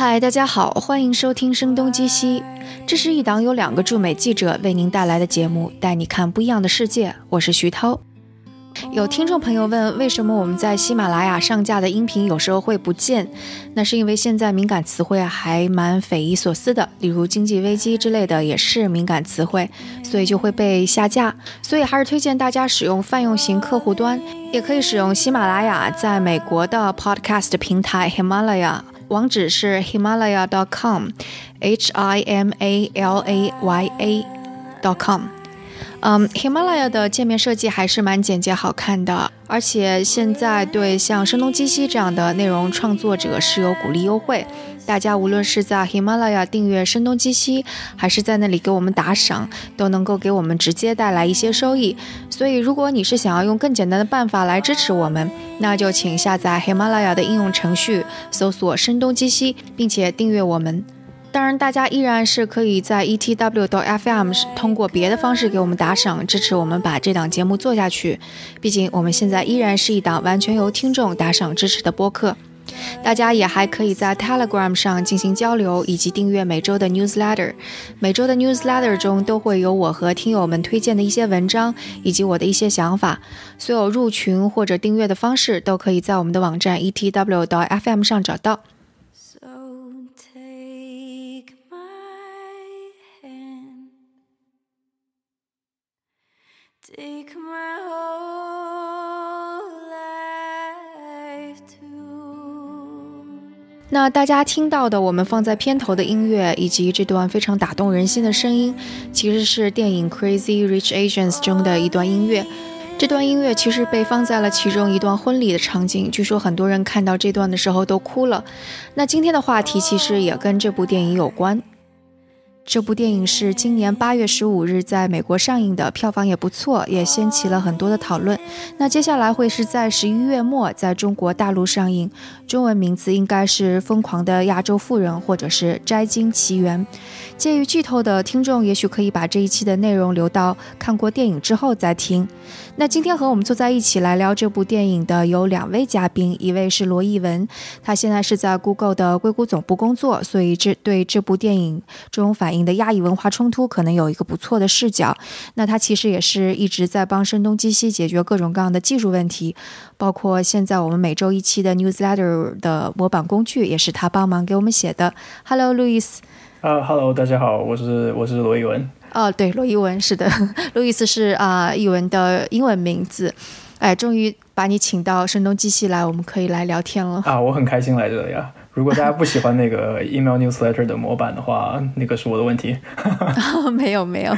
嗨，大家好，欢迎收听《声东击西》，这是一档由两个驻美记者为您带来的节目，带你看不一样的世界。我是徐涛。有听众朋友问，为什么我们在喜马拉雅上架的音频有时候会不见？那是因为现在敏感词汇还蛮匪夷所思的，例如经济危机之类的也是敏感词汇，所以就会被下架。所以还是推荐大家使用泛用型客户端，也可以使用喜马拉雅在美国的 Podcast 平台 Himalaya。网址是 himalaya.com，h i m a l a y a.com。嗯，Himalaya 的界面设计还是蛮简洁好看的，而且现在对像声东击西这样的内容创作者是有鼓励优惠。大家无论是在 Himalaya 订阅声东击西，还是在那里给我们打赏，都能够给我们直接带来一些收益。所以，如果你是想要用更简单的办法来支持我们，那就请下载 Himalaya 的应用程序，搜索声东击西，并且订阅我们。当然，大家依然是可以在 etw.fm 通过别的方式给我们打赏，支持我们把这档节目做下去。毕竟我们现在依然是一档完全由听众打赏支持的播客。大家也还可以在 Telegram 上进行交流，以及订阅每周的 Newsletter。每周的 Newsletter 中都会有我和听友们推荐的一些文章，以及我的一些想法。所有入群或者订阅的方式都可以在我们的网站 etw.fm 上找到。那大家听到的，我们放在片头的音乐，以及这段非常打动人心的声音，其实是电影《Crazy Rich Asians》中的一段音乐。这段音乐其实被放在了其中一段婚礼的场景，据说很多人看到这段的时候都哭了。那今天的话题其实也跟这部电影有关。这部电影是今年八月十五日在美国上映的，票房也不错，也掀起了很多的讨论。那接下来会是在十一月末在中国大陆上映，中文名字应该是《疯狂的亚洲富人》或者是《摘金奇缘》。介于剧透的听众，也许可以把这一期的内容留到看过电影之后再听。那今天和我们坐在一起来聊这部电影的有两位嘉宾，一位是罗艺文，他现在是在 Google 的硅谷总部工作，所以这对这部电影中反映的亚裔文化冲突可能有一个不错的视角。那他其实也是一直在帮声东击西解决各种各样的技术问题，包括现在我们每周一期的 Newsletter 的模板工具也是他帮忙给我们写的。Hello，Louis。啊，Hello，大家好，我是我是罗艺文。哦，对，罗伊文是的，路易斯是啊，译文的英文名字。哎，终于把你请到声东击西来，我们可以来聊天了。啊，我很开心来这呀。如果大家不喜欢那个 email newsletter 的模板的话，那个是我的问题。没有没有。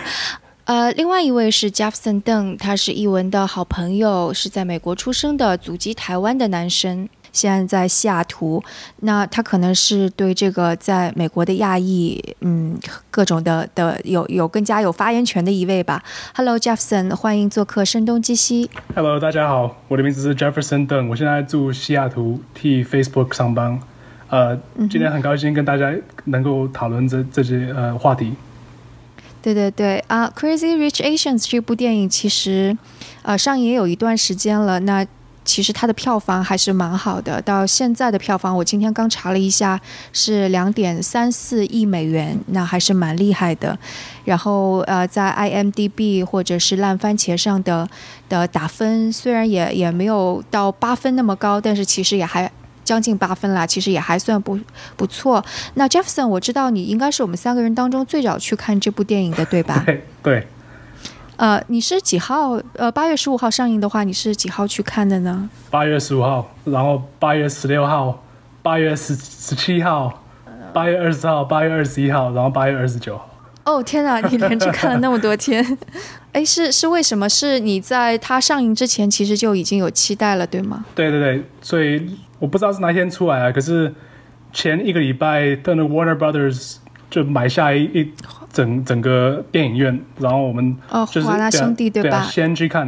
呃，另外一位是 Jefferson Deng，他是译文的好朋友，是在美国出生的，祖籍台湾的男生。现在在西雅图，那他可能是对这个在美国的亚裔，嗯，各种的的有有更加有发言权的一位吧。Hello Jefferson，欢迎做客声东击西。Hello，大家好，我的名字是 Jefferson Deng，我现在住西雅图，替 Facebook 上班。呃，今天很高兴跟大家能够讨论这这些呃话题。对对对啊，Crazy Rich Asians 这部电影其实呃上映也有一段时间了，那。其实它的票房还是蛮好的，到现在的票房，我今天刚查了一下，是两点三四亿美元，那还是蛮厉害的。然后呃，在 IMDB 或者是烂番茄上的的打分，虽然也也没有到八分那么高，但是其实也还将近八分啦，其实也还算不不错。那 Jefferson，我知道你应该是我们三个人当中最早去看这部电影的，对吧？对对。呃，你是几号？呃，八月十五号上映的话，你是几号去看的呢？八月十五号，然后八月十六号，八月十十七号，八月二十号，八月二十一号，然后八月二十九号。哦，天哪，你连着看了那么多天，哎，是是为什么？是你在它上映之前其实就已经有期待了，对吗？对对对，所以我不知道是哪天出来啊，可是前一个礼拜，那个 Warner Brothers 就买下一一。整整个电影院，然后我们就是华纳兄弟对吧？先去看，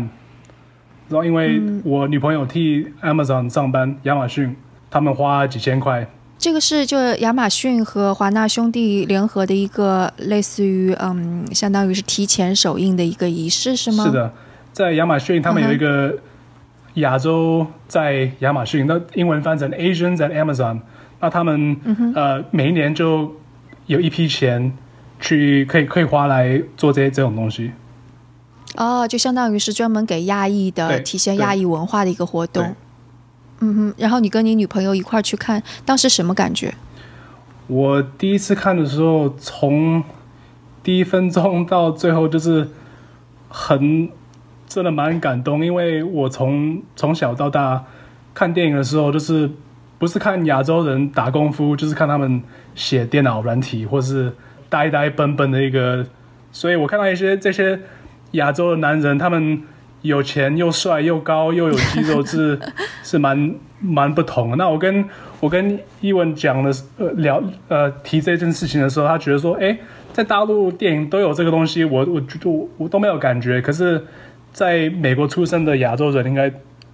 然后因为我女朋友替 Amazon 上班，亚马逊他们花几千块。这个是就亚马逊和华纳兄弟联合的一个类似于嗯，相当于是提前首映的一个仪式是吗？是的，在亚马逊他们有一个亚洲在亚马逊，那英文翻成 Asians at Amazon。那他们、呃每一年就有一批钱去可以可以花来做这些这种东西。哦，就相当于是专门给亚裔的体现亚裔文化的一个活动。嗯哼，然后你跟你女朋友一块儿去看，当时什么感觉？我第一次看的时候，从第一分钟到最后，就是很真的蛮感动，因为我从从小到大看电影的时候，就是不是看亚洲人打功夫，就是看他们写电脑软体，或是呆呆笨笨的一个，所以我看到一些这些亚洲的男人，他们有钱又帅又高又有肌肉，是 是蛮蛮不同的。那我跟我跟伊文讲的呃聊呃提这件事情的时候，他觉得说，哎，在大陆电影都有这个东西，我我觉得我我都没有感觉，可是在美国出生的亚洲人应该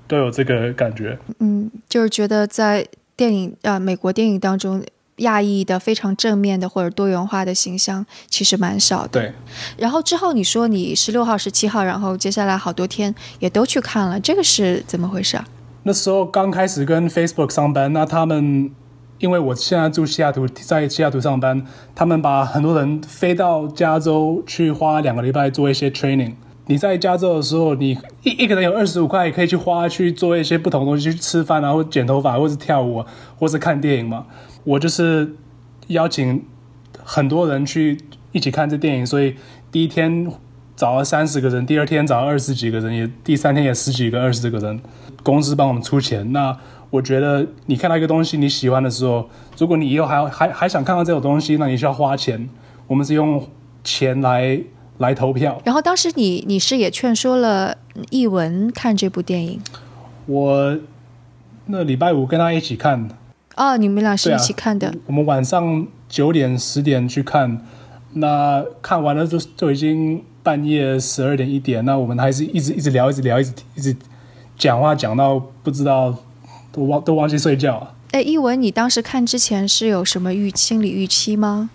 都有这个感觉。嗯，就是觉得在电影呃美国电影当中，亚裔的非常正面的或者多元化的形象其实蛮少的。对，然后之后你说你十六号、十七号，然后接下来好多天也都去看了，这个是怎么回事啊？那时候刚开始跟 Facebook 上班，那他们因为我现在住西雅图，在西雅图上班，他们把很多人飞到加州去花两个礼拜做一些 training。你在加州的时候，你一一个人有二十五块，可以去花去做一些不同的东西，去吃饭啊，或者剪头发，或者是跳舞，或是看电影嘛。我就是邀请很多人去一起看这电影，所以第一天找了三十个人，第二天找了二十几个人，也第三天也十几个、二十个人。公司帮我们出钱。那我觉得你看到一个东西你喜欢的时候，如果你以后还要还还想看到这种东西，那你需要花钱。我们是用钱来来投票。然后当时你你是也劝说了译文看这部电影我那礼拜五跟他一起看，哦，你们俩是一起看的。我们晚上九点十点去看，那看完了就就已经半夜十二点一点，那我们还是一直一直聊，一直聊，一直一直讲话讲到不知道都忘都忘记睡觉了。哎，一文，你当时看之前是有什么预心理预期吗？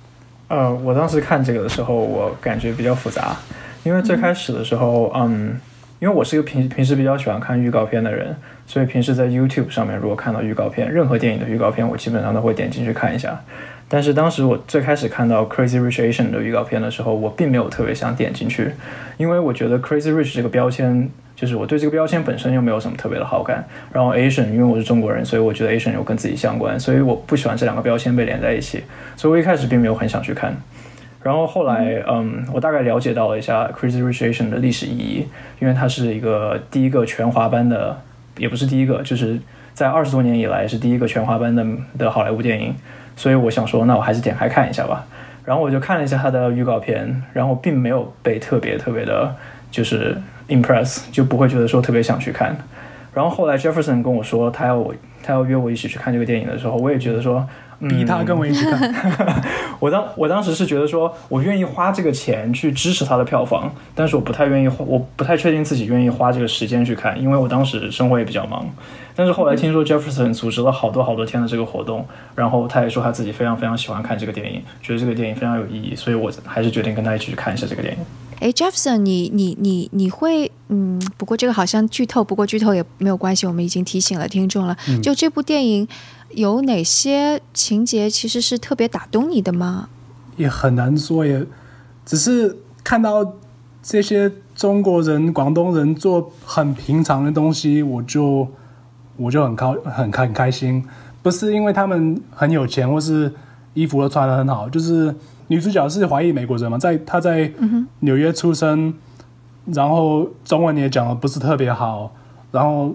呃，我当时看这个的时候，我感觉比较复杂，因为最开始的时候，嗯，因为我是一个平平时比较喜欢看预告片的人，所以平时在 YouTube 上面如果看到预告片，任何电影的预告片，我基本上都会点进去看一下。但是当时我最开始看到 Crazy Rich Asian 的预告片的时候，我并没有特别想点进去，因为我觉得 Crazy Rich 这个标签，就是我对这个标签本身又没有什么特别的好感。然后 Asian，因为我是中国人，所以我觉得 Asian 又跟自己相关，所以我不喜欢这两个标签被连在一起，所以我一开始并没有很想去看。然后后来，嗯，我大概了解到了一下 Crazy Rich Asian 的历史意义，因为它是一个第一个全华班的，也不是第一个，就是在二十多年以来是第一个全华班的的好莱坞电影，所以我想说，那我还是点开看一下吧。然后我就看了一下它的预告片，然后并没有被特别特别的，就是 impress，就不会觉得说特别想去看。然后后来 Jefferson 跟我说他要我他要约我一起去看这个电影的时候，我也觉得说，逼他跟我一起看。我当我当时是觉得说，我愿意花这个钱去支持他的票房，但是我不太愿意花，我不太确定自己愿意花这个时间去看，因为我当时生活也比较忙。但是后来听说 Jefferson 组织了好多好多天的这个活动，然后他也说他自己非常非常喜欢看这个电影，觉得这个电影非常有意义，所以我还是决定跟他一起去看一下这个电影。哎，Jefferson，你你你你会嗯，不过这个好像剧透，不过剧透也没有关系，我们已经提醒了听众了。就这部电影有哪些情节其实是特别打动你的吗？也很难说，也只是看到这些中国人、广东人做很平常的东西，我就我就很高很开很开心。不是因为他们很有钱，或是衣服都穿得很好，就是女主角是华裔美国人嘛，在她在纽约出生，然后中文也讲的不是特别好，然后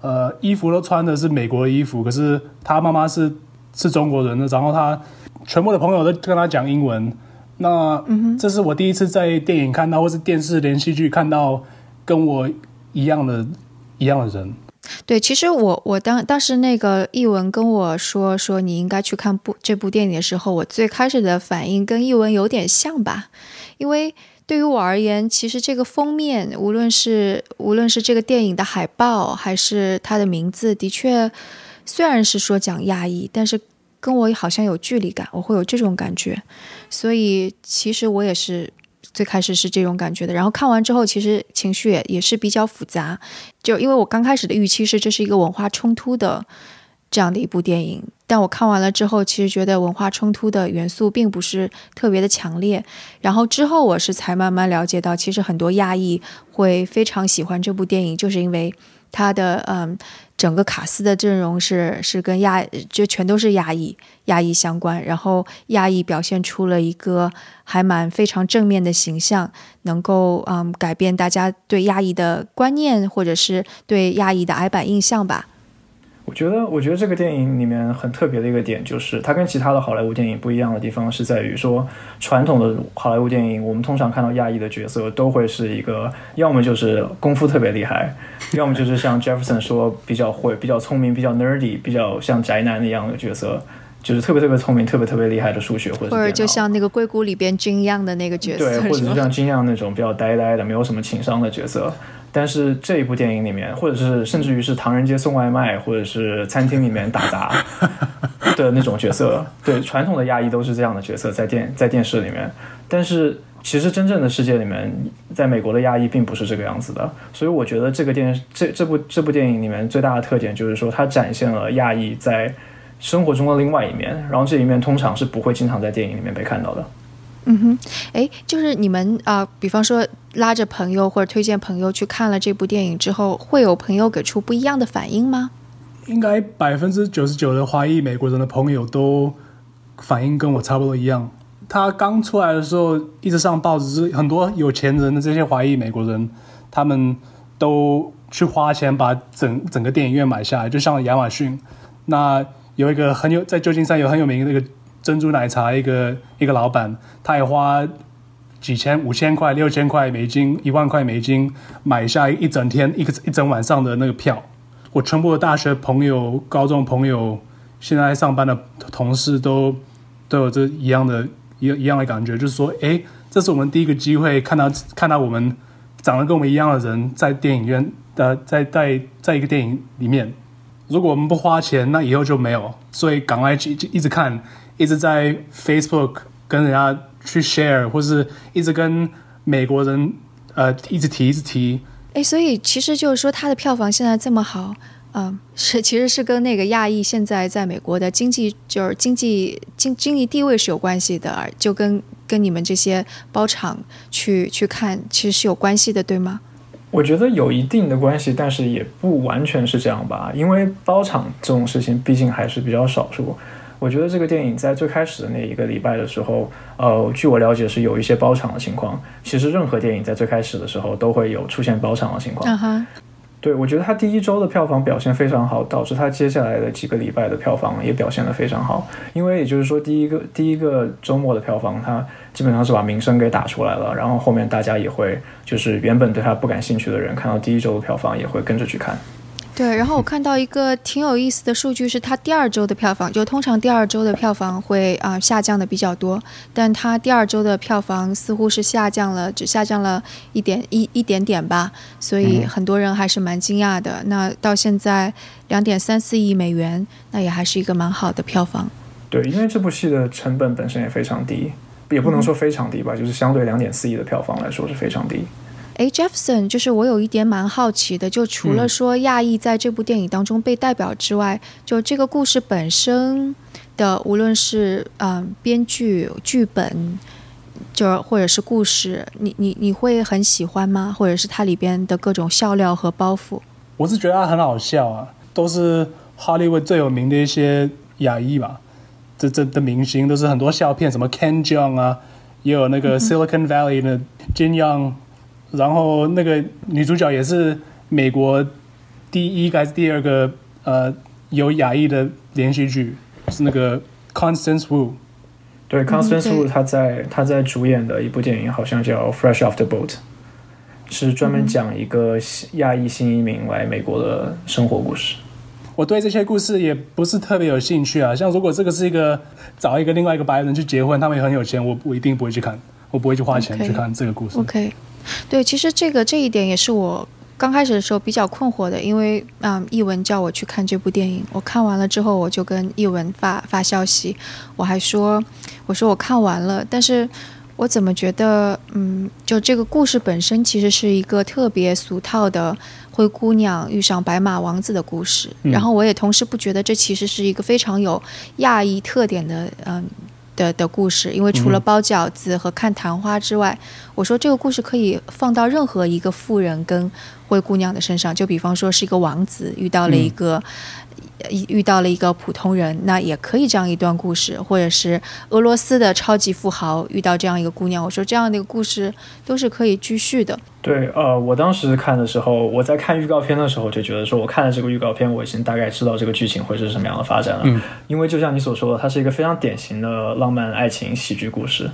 呃衣服都穿的是美国的衣服，可是他妈妈是是中国人的，然后他全部的朋友都跟他讲英文。那这是我第一次在电影看到，或是电视连续剧看到跟我一样的一样的人。对，其实我我当当时那个译文跟我说说你应该去看部这部电影的时候，我最开始的反应跟译文有点像吧，因为对于我而言，其实这个封面，无论是无论是这个电影的海报，还是它的名字，的确虽然是说讲亚裔，但是跟我好像有距离感，我会有这种感觉，所以其实我也是。最开始是这种感觉的，然后看完之后，其实情绪也也是比较复杂。就因为我刚开始的预期是这是一个文化冲突的这样的一部电影。但我看完了之后，其实觉得文化冲突的元素并不是特别的强烈。然后之后我是才慢慢了解到，其实很多亚裔会非常喜欢这部电影，就是因为它的嗯整个卡斯的阵容是是跟亚就全都是亚裔亚裔相关，然后亚裔表现出了一个还蛮非常正面的形象，能够嗯改变大家对亚裔的观念，或者是对亚裔的矮板印象吧。我觉得，我觉得这个电影里面很特别的一个点，就是它跟其他的好莱坞电影不一样的地方，是在于说，传统的好莱坞电影，我们通常看到亚裔的角色都会是一个，要么就是功夫特别厉害，要么就是像 Jefferson 说比较会、比较聪明、比较 nerdy、比较像宅男那样的角色，就是特别特别聪明、特别特别厉害的数学或者或者就像那个硅谷里边金样的那个角色，对，或者是像金样那种比较呆呆的、没有什么情商的角色。但是这一部电影里面，或者是甚至于是唐人街送外卖，或者是餐厅里面打杂 的那种角色，对传统的亚裔都是这样的角色，在电在电视里面。但是其实真正的世界里面，在美国的亚裔并不是这个样子的。所以我觉得这个电这这部这部电影里面最大的特点就是说，它展现了亚裔在生活中的另外一面，然后这一面通常是不会经常在电影里面被看到的。嗯哼，哎，就是你们啊，比方说拉着朋友或者推荐朋友去看了这部电影之后，会有朋友给出不一样的反应吗？应该百分之九十九的华裔美国人的朋友都反应跟我差不多一样。他刚出来的时候一直上报纸，很多有钱人的这些华裔美国人，他们都去花钱把整整个电影院买下来，就像亚马逊。那有一个很有在旧金山有很有名的那个。珍珠奶茶一个一个老板，他也花几千、五千块、六千块美金、一万块美金买下一整天、一个一整晚上的那个票。我全部的大学朋友、高中朋友、现在上班的同事都都有这一样的、一一样的感觉，就是说，哎，这是我们第一个机会看到看到我们长得跟我们一样的人在电影院的在在在一个电影里面。如果我们不花钱，那以后就没有。所以赶快去一直看。一直在 Facebook 跟人家去 share，或是一直跟美国人呃一直提一直提。哎，所以其实就是说，它的票房现在这么好，嗯，是其实是跟那个亚裔现在在美国的经济就是经济经经济地位是有关系的，就跟跟你们这些包场去去看其实是有关系的，对吗？我觉得有一定的关系，但是也不完全是这样吧，因为包场这种事情毕竟还是比较少数。我觉得这个电影在最开始的那一个礼拜的时候，呃，据我了解是有一些包场的情况。其实任何电影在最开始的时候都会有出现包场的情况。对，我觉得它第一周的票房表现非常好，导致它接下来的几个礼拜的票房也表现得非常好。因为也就是说，第一个第一个周末的票房，它基本上是把名声给打出来了。然后后面大家也会，就是原本对它不感兴趣的人，看到第一周的票房也会跟着去看。对，然后我看到一个挺有意思的数据，是它第二周的票房，就通常第二周的票房会啊下降的比较多，但它第二周的票房似乎是下降了，只下降了一点一一点点吧，所以很多人还是蛮惊讶的。那到现在两点三四亿美元，那也还是一个蛮好的票房。对，因为这部戏的成本本身也非常低，也不能说非常低吧，就是相对两点四亿的票房来说是非常低。哎，Jefferson，就是我有一点蛮好奇的，就除了说亚裔在这部电影当中被代表之外，就这个故事本身的，无论是嗯编剧、剧本，就是或者是故事，你你你会很喜欢吗？或者是它里边的各种笑料和包袱？我是觉得它很好笑啊，都是 Hollywood 最有名的一些亚裔吧，这这的明星都是很多笑片，什么 Ken Jeong 啊，也有那个 Silicon Valley 的 Jin Young。然后那个女主角也是美国第一还是第二个呃有亚裔的连续剧，是那个 Constance Wu。对，Constance Wu 她在她在主演的一部电影好像叫《Fresh Off the Boat》，是专门讲一个亚裔新移民来美国的生活故事。我对这些故事也不是特别有兴趣啊。像如果这个是一个找一个另外一个白人去结婚，他们也很有钱，我我一定不会去看，我不会去花钱去看这个故事。OK。对，其实这个这一点也是我刚开始的时候比较困惑的，因为嗯，译文叫我去看这部电影，我看完了之后，我就跟译文发发消息，我还说，我说我看完了，但是我怎么觉得，嗯，就这个故事本身其实是一个特别俗套的灰姑娘遇上白马王子的故事。然后我也同时不觉得这其实是一个非常有亚裔特点的，嗯。的的故事，因为除了包饺子和看昙花之外，我说这个故事可以放到任何一个富人跟灰姑娘的身上，就比方说是一个王子遇到了一个。遇到了一个普通人，那也可以这样一段故事，或者是俄罗斯的超级富豪遇到这样一个姑娘，我说这样的一个故事都是可以继续的。对，呃，我当时看的时候，我在看预告片的时候就觉得说，我看了这个预告片，我已经大概知道这个剧情会是什么样的发展了。嗯，因为就像你所说的，它是一个非常典型的浪漫爱情喜剧故事。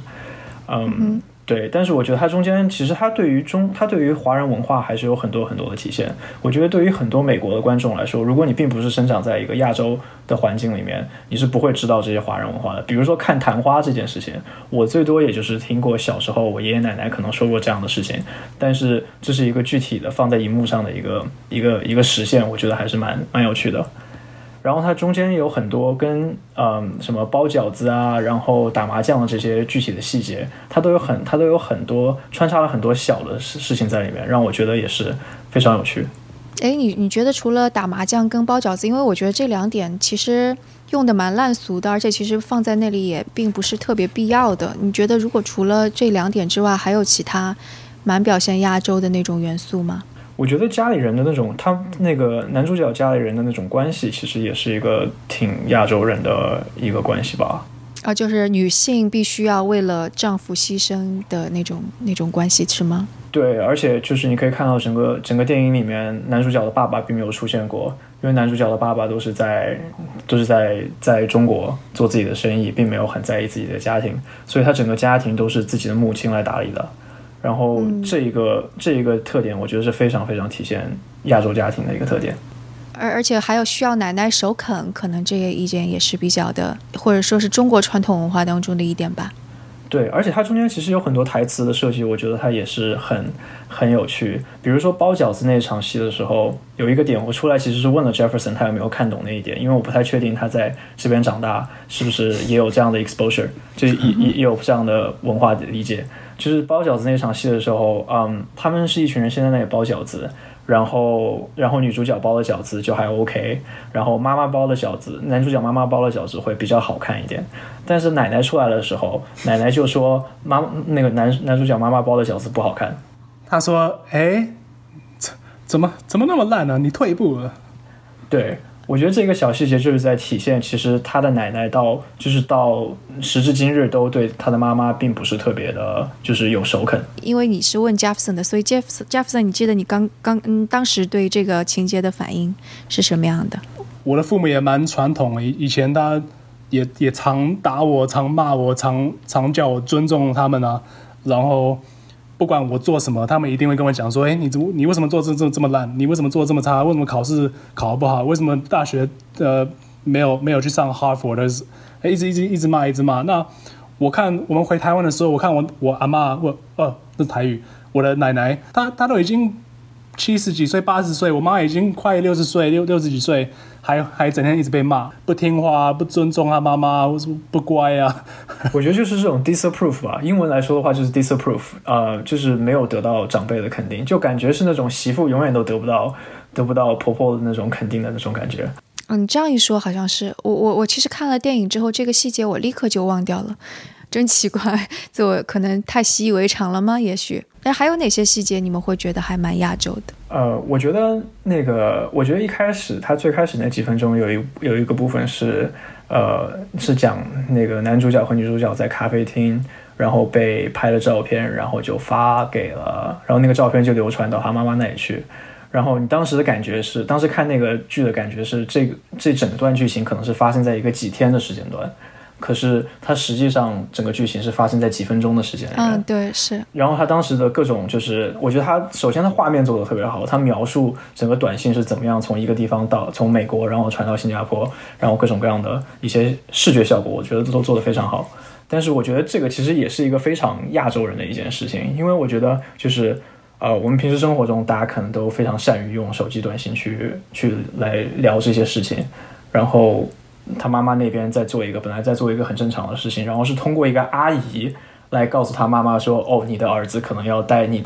嗯。对，但是我觉得它中间其实它对于中，它对于华人文化还是有很多很多的体现。我觉得对于很多美国的观众来说，如果你并不是生长在一个亚洲的环境里面，你是不会知道这些华人文化的。比如说看昙花这件事情，我最多也就是听过小时候我爷爷奶奶可能说过这样的事情，但是这是一个具体的放在荧幕上的一个一个一个实现，我觉得还是蛮蛮有趣的。然后它中间有很多跟嗯什么包饺子啊，然后打麻将的这些具体的细节，它都有很它都有很多穿插了很多小的事事情在里面，让我觉得也是非常有趣。哎，你你觉得除了打麻将跟包饺子，因为我觉得这两点其实用的蛮烂俗的，而且其实放在那里也并不是特别必要的。你觉得如果除了这两点之外，还有其他蛮表现亚洲的那种元素吗？我觉得家里人的那种，他那个男主角家里人的那种关系，其实也是一个挺亚洲人的一个关系吧。啊，就是女性必须要为了丈夫牺牲的那种那种关系，是吗？对，而且就是你可以看到整个整个电影里面，男主角的爸爸并没有出现过，因为男主角的爸爸都是在都是在在中国做自己的生意，并没有很在意自己的家庭，所以他整个家庭都是自己的母亲来打理的。然后这一个这一个特点，我觉得是非常非常体现亚洲家庭的一个特点。而而且还有需要奶奶首肯，可能这个意见也是比较的，或者说是中国传统文化当中的一点吧。对，而且它中间其实有很多台词的设计，我觉得它也是很很有趣。比如说包饺子那场戏的时候，有一个点我出来其实是问了 Jefferson 他有没有看懂那一点，因为我不太确定他在这边长大是不是也有这样的 exposure，就也也 也有这样的文化的理解。就是包饺子那场戏的时候，嗯，他们是一群人先在那里包饺子，然后然后女主角包的饺子就还 OK，然后妈妈包的饺子，男主角妈妈包的饺子会比较好看一点，但是奶奶出来的时候，奶奶就说妈那个男男主角妈妈包的饺子不好看，他说，哎，怎怎么怎么那么烂呢？你退一步了，对。我觉得这个小细节就是在体现，其实他的奶奶到就是到时至今日都对他的妈妈并不是特别的，就是有首肯。因为你是问 Jefferson 的，所以 Jefferson Jefferson，你记得你刚刚嗯当时对这个情节的反应是什么样的？我的父母也蛮传统，以以前他也也常打我，常骂我，常常叫我尊重他们啊，然后。不管我做什么，他们一定会跟我讲说：“哎，你怎，你为什么做这这这么烂？你为什么做这么差？为什么考试考不好？为什么大学呃没有没有去上哈佛的？哎，一直一直一直骂，一直骂。那我看我们回台湾的时候，我看我我阿妈，我呃，这是台语，我的奶奶，她她都已经。七十几岁、八十岁，我妈已经快六十岁、六六十几岁，还还整天一直被骂，不听话、不尊重她妈妈，或是不乖啊。我觉得就是这种 disapprove 吧，英文来说的话就是 disapprove，呃，就是没有得到长辈的肯定，就感觉是那种媳妇永远都得不到、得不到婆婆的那种肯定的那种感觉。嗯，你这样一说，好像是我我我其实看了电影之后，这个细节我立刻就忘掉了。真奇怪，就可能太习以为常了吗？也许，但还有哪些细节你们会觉得还蛮亚洲的？呃，我觉得那个，我觉得一开始他最开始那几分钟有一有一个部分是，呃，是讲那个男主角和女主角在咖啡厅，然后被拍了照片，然后就发给了，然后那个照片就流传到他妈妈那里去，然后你当时的感觉是，当时看那个剧的感觉是，这个这整段剧情可能是发生在一个几天的时间段。可是它实际上整个剧情是发生在几分钟的时间里面。嗯，对，是。然后他当时的各种就是，我觉得他首先他画面做的特别好，他描述整个短信是怎么样从一个地方到从美国，然后传到新加坡，然后各种各样的一些视觉效果，我觉得都做得非常好。但是我觉得这个其实也是一个非常亚洲人的一件事情，因为我觉得就是呃，我们平时生活中大家可能都非常善于用手机短信去去来聊这些事情，然后。他妈妈那边在做一个本来在做一个很正常的事情，然后是通过一个阿姨来告诉他妈妈说，哦，你的儿子可能要带你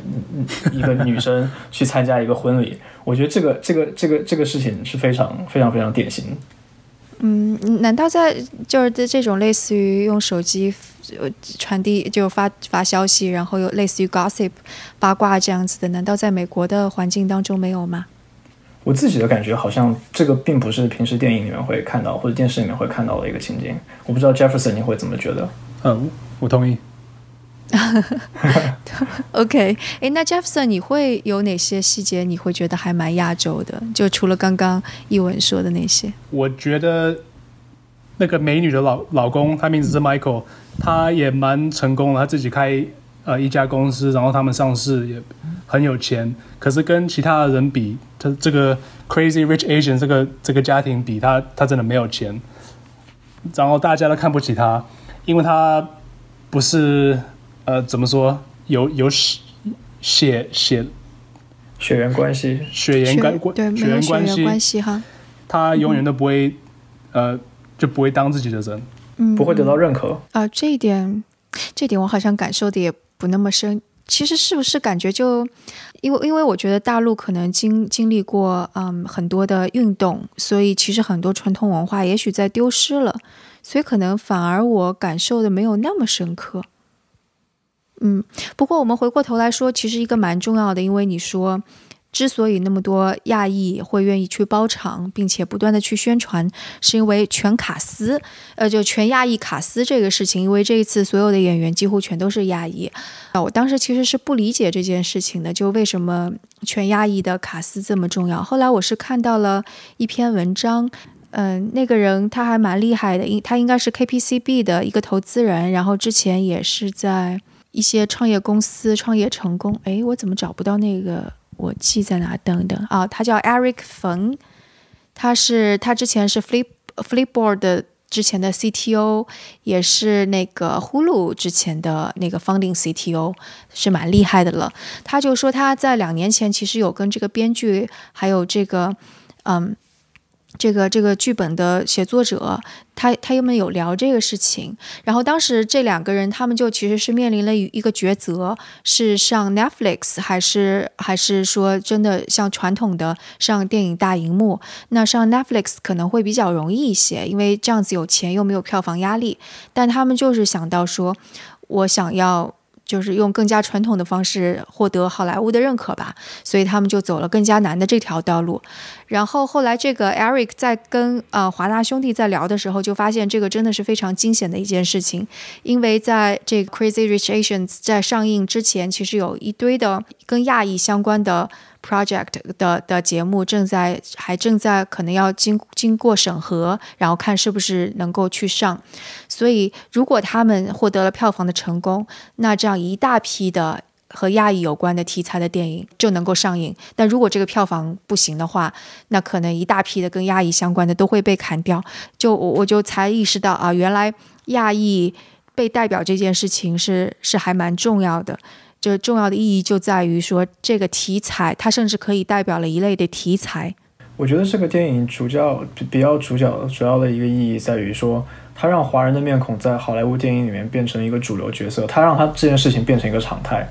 一个女生去参加一个婚礼。我觉得这个这个这个这个事情是非常非常非常典型。嗯，难道在就是这种类似于用手机传递就发发消息，然后又类似于 gossip 八卦这样子的，难道在美国的环境当中没有吗？我自己的感觉好像这个并不是平时电影里面会看到或者电视里面会看到的一个情景。我不知道 Jefferson 你会怎么觉得？嗯，我同意。OK，哎，那 Jefferson 你会有哪些细节你会觉得还蛮亚洲的？就除了刚刚一文说的那些，我觉得那个美女的老老公，他名字是 Michael，他也蛮成功的，他自己开呃一家公司，然后他们上市也很有钱。可是跟其他的人比，他这个 Crazy Rich Asian 这个这个家庭比，他他真的没有钱。然后大家都看不起他，因为他不是。呃，怎么说？有有血血血血缘关系，血缘关关对，血缘关系哈。他永远都不会，呃，就不会当自己的人，嗯，不会得到认可啊。这一点，这点我好像感受的也不那么深。其实是不是感觉就，因为因为我觉得大陆可能经经历过嗯很多的运动，所以其实很多传统文化也许在丢失了，所以可能反而我感受的没有那么深刻。嗯，不过我们回过头来说，其实一个蛮重要的，因为你说，之所以那么多亚裔会愿意去包场，并且不断的去宣传，是因为全卡司，呃，就全亚裔卡司这个事情，因为这一次所有的演员几乎全都是亚裔啊。我当时其实是不理解这件事情的，就为什么全亚裔的卡司这么重要。后来我是看到了一篇文章，嗯，那个人他还蛮厉害的，应他应该是 KPCB 的一个投资人，然后之前也是在。一些创业公司创业成功，哎，我怎么找不到那个？我记在哪？等等啊，他叫 Eric Feng，他是他之前是 Flip Flipboard 之前的 CTO，也是那个 Hulu 之前的那个 Founding CTO，是蛮厉害的了。他就说他在两年前其实有跟这个编剧还有这个嗯。这个这个剧本的写作者，他他们有聊这个事情，然后当时这两个人他们就其实是面临了一个抉择，是上 Netflix 还是还是说真的像传统的上电影大荧幕？那上 Netflix 可能会比较容易一些，因为这样子有钱又没有票房压力。但他们就是想到说，我想要。就是用更加传统的方式获得好莱坞的认可吧，所以他们就走了更加难的这条道路。然后后来这个 Eric 在跟呃华纳兄弟在聊的时候，就发现这个真的是非常惊险的一件事情，因为在这个 Crazy Rich Asians 在上映之前，其实有一堆的跟亚裔相关的。Project 的的节目正在还正在可能要经经过审核，然后看是不是能够去上。所以如果他们获得了票房的成功，那这样一大批的和亚裔有关的题材的电影就能够上映。但如果这个票房不行的话，那可能一大批的跟亚裔相关的都会被砍掉。就我我就才意识到啊，原来亚裔被代表这件事情是是还蛮重要的。就重要的意义就在于说，这个题材它甚至可以代表了一类的题材。我觉得这个电影主角比较主角主要的一个意义在于说，它让华人的面孔在好莱坞电影里面变成一个主流角色，它让它这件事情变成一个常态。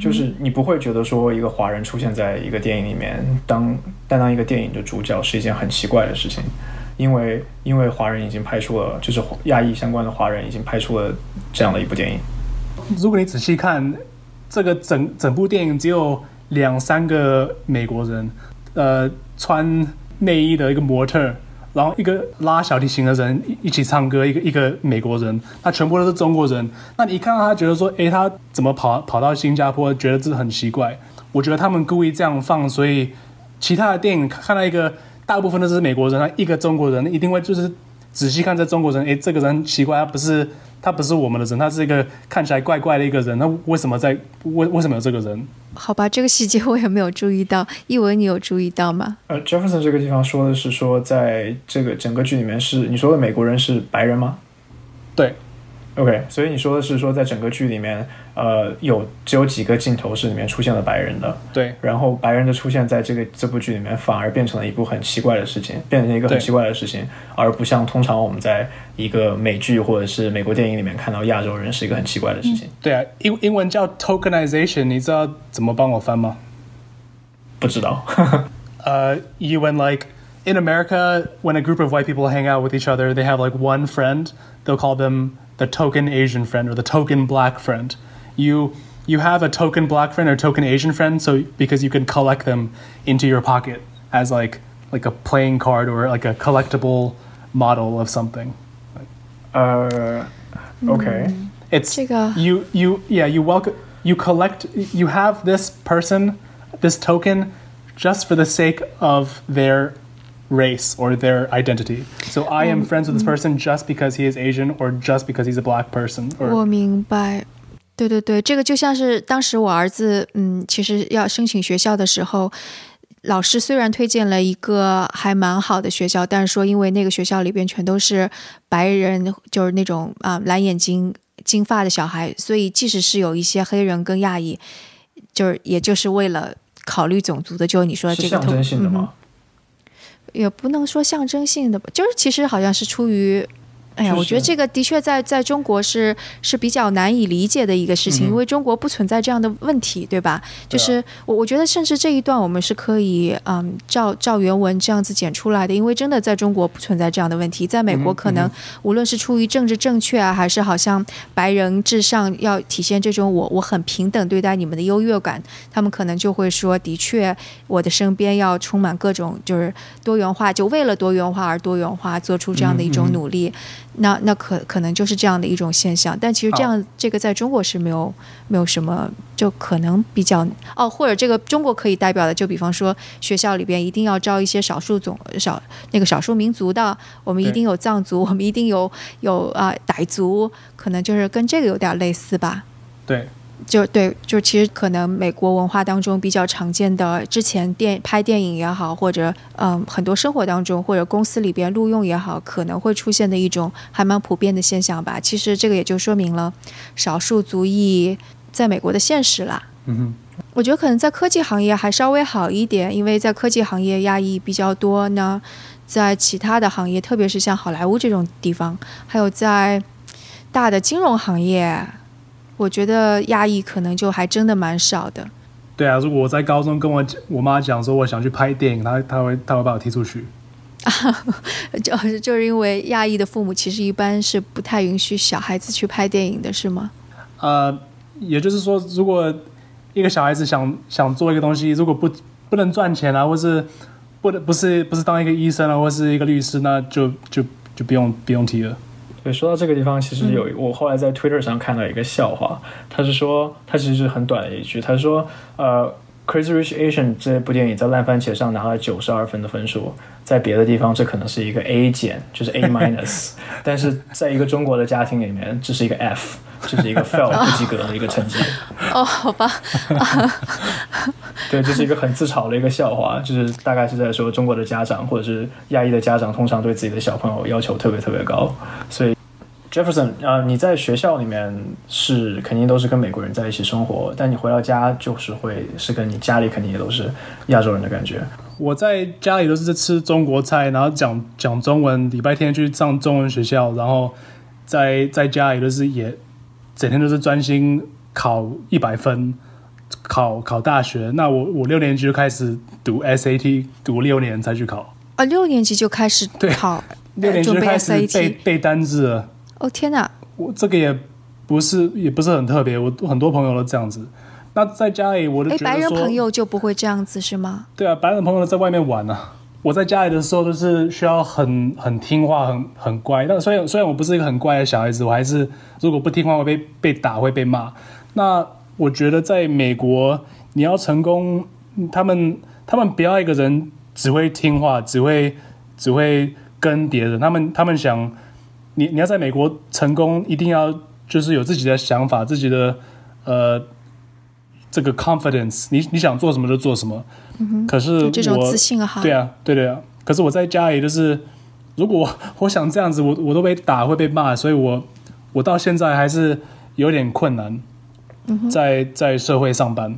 就是你不会觉得说一个华人出现在一个电影里面当担当一个电影的主角是一件很奇怪的事情，因为因为华人已经拍出了，就是亚裔相关的华人已经拍出了这样的一部电影。如果你仔细看，这个整整部电影只有两三个美国人，呃，穿内衣的一个模特，然后一个拉小提琴的人一起唱歌，一个一个美国人，他全部都是中国人。那你一看到他，觉得说，诶，他怎么跑跑到新加坡？觉得这很奇怪。我觉得他们故意这样放，所以其他的电影看到一个大部分都是美国人，一个中国人，一定会就是仔细看这中国人，诶，这个人奇怪，他不是。他不是我们的人，他是一个看起来怪怪的一个人。那为什么在为为什么有这个人？好吧，这个细节我也没有注意到。一文，你有注意到吗？呃，Jefferson 这个地方说的是说，在这个整个剧里面是你说的美国人是白人吗？对。OK，所以你说的是说，在整个剧里面，呃，有只有几个镜头是里面出现了白人的，对然后白人的出现在这个这部剧里面反而变成了一部很奇怪的事情，变成一个很奇怪的事情，而不像通常我们在一个美剧或者是美国电影里面看到亚洲人是一个很奇怪的事情。对啊，英英文叫 tokenization，你知道怎么帮我翻吗？不知道，uh, you when like in America, when a group of white people hang out with each other, they have like one friend. They'll call them the token Asian friend or the token black friend. You you have a token black friend or token Asian friend, so because you can collect them into your pocket as like like a playing card or like a collectible model of something. 呃，OK， It's 这个 you you yeah you welcome you collect you have this person this token just for the sake of their race or their identity. So I am friends with this person just because he is Asian or just because he's a black person 我 or 明白。 对对对，这个就像是当时我儿子，嗯，其实要申请学校的时候，老师虽然推荐了一个还蛮好的学校，但是说因为那个学校里边全都是白人，就是那种啊、蓝眼睛、金发的小孩，所以即使是有一些黑人跟亚裔，就是也就是为了考虑种族的，就你说这个象征性的吗？也不能说象征性的吧，就是其实好像是出于，哎呀，我觉得这个的确在在中国是是比较难以理解的一个事情，嗯因为中国不存在这样的问题，对吧？就是我我觉得甚至这一段我们是可以嗯照照原文这样子剪出来的，因为真的在中国不存在这样的问题，在美国可能嗯无论是出于政治正确啊，还是好像白人至上要体现这种我我很平等对待你们的优越感，他们可能就会说，的确我的身边要充满各种就是多元化，就为了多元化而多元化，做出这样的一种嗯嗯努力。那那可可能就是这样的一种现象，但其实这样这个在中国是没有没有什么，就可能比较哦，或者这个中国可以代表的，就比方说学校里边一定要招一些少数种少那个少数民族的，我们一定有藏族，我们一定有有啊、傣族，可能就是跟这个有点类似吧。对就对，就其实可能美国文化当中比较常见的，之前电拍电影也好，或者嗯很多生活当中或者公司里边录用也好，可能会出现的一种还蛮普遍的现象吧。其实这个也就说明了少数族裔在美国的现实啦。嗯哼我觉得可能在科技行业还稍微好一点，因为在科技行业压抑比较多呢。在其他的行业，特别是像好莱坞这种地方，还有在大的金融行业，我觉得亚裔可能就还真的蛮少的。对啊，如果我在高中跟我我妈讲说我想去拍电影，她她会她会把我踢出去。就是就是因为亚裔的父母其实一般是不太允许小孩子去拍电影的，是吗？呃，也就是说，如果一个小孩子想想做一个东西，如果不不能赚钱啊，或是不能不是不是当一个医生啊，或是一个律师，那就就就不用不用提了。对，说到这个地方，其实有、我后来在 Twitter 上看到一个笑话，他是说，他其实是很短的一句，他说，呃，《Crazy Rich Asian》这部电影在烂番茄上拿了九十二分的分数，在别的地方这可能是一个 A 减，就是 A minus，但是在一个中国的家庭里面，这是一个 F，这是一个 fail 不及格的一个成绩。哦，好吧，对，这是一个很自嘲的一个笑话，就是大概是在说中国的家长或者是亚裔的家长，通常对自己的小朋友要求特别特别高，所以 Jefferson 啊、你在学校里面是肯定都是跟美国人在一起生活，但你回到家就是会是跟你家里肯定也都是亚洲人的感觉。我在家里都是吃中国菜，然后讲讲中文，礼拜天去上中文学校，然后在在家里都是也整天都是专心考一百分，考考大学。那我我六年级就开始读 SAT，读六年才去考，啊，六年级就开始对考，六年级就开始背 SAT。背单词了。哦天哪，我这个也不是也不是很特别，我很多朋友都这样子。那在家里我就哎，觉得，白人朋友就不会这样子是吗？对啊，白人朋友在外面玩啊。我在家里的时候都是需要很很听话、很很乖。那虽然虽然我不是一个很乖的小孩子，我还是如果不听话会被被打、会被骂。那我觉得在美国，你要成功，他们他们不要一个人只会听话，只会只会跟别人。他们他们想你你要在美国成功，一定要就是有自己的想法，自己的呃这个 confidence，你你想做什么就做什么。可是这种我自信哈。对啊，对对啊。可是我在家里就是，如果我我想这样子，我我都被打会被骂，所以我我到现在还是有点困难。在在社会上班。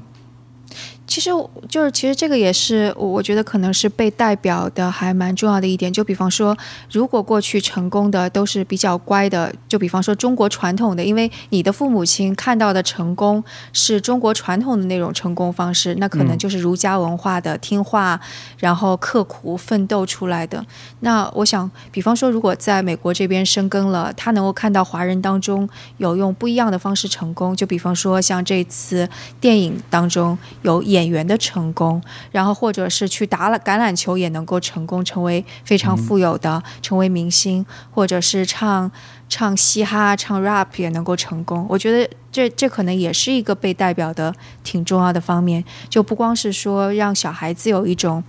其实就是，其实这个也是，我觉得可能是被代表的还蛮重要的一点。就比方说，如果过去成功的都是比较乖的，就比方说中国传统的，因为你的父母亲看到的成功是中国传统的那种成功方式，那可能就是儒家文化的听话，然后刻苦奋斗出来的。那我想，比方说，如果在美国这边生根了，他能够看到华人当中有用不一样的方式成功，就比方说像这次电影当中有演。演员的成功，然后或者是去打了橄榄球也能够成功，成为非常富有的，成为明星，或者是唱唱嘻哈、唱 rap 也能够成功。我觉得这这可能也是一个被代表的挺重要的方面，就不光是说让小孩子有一种，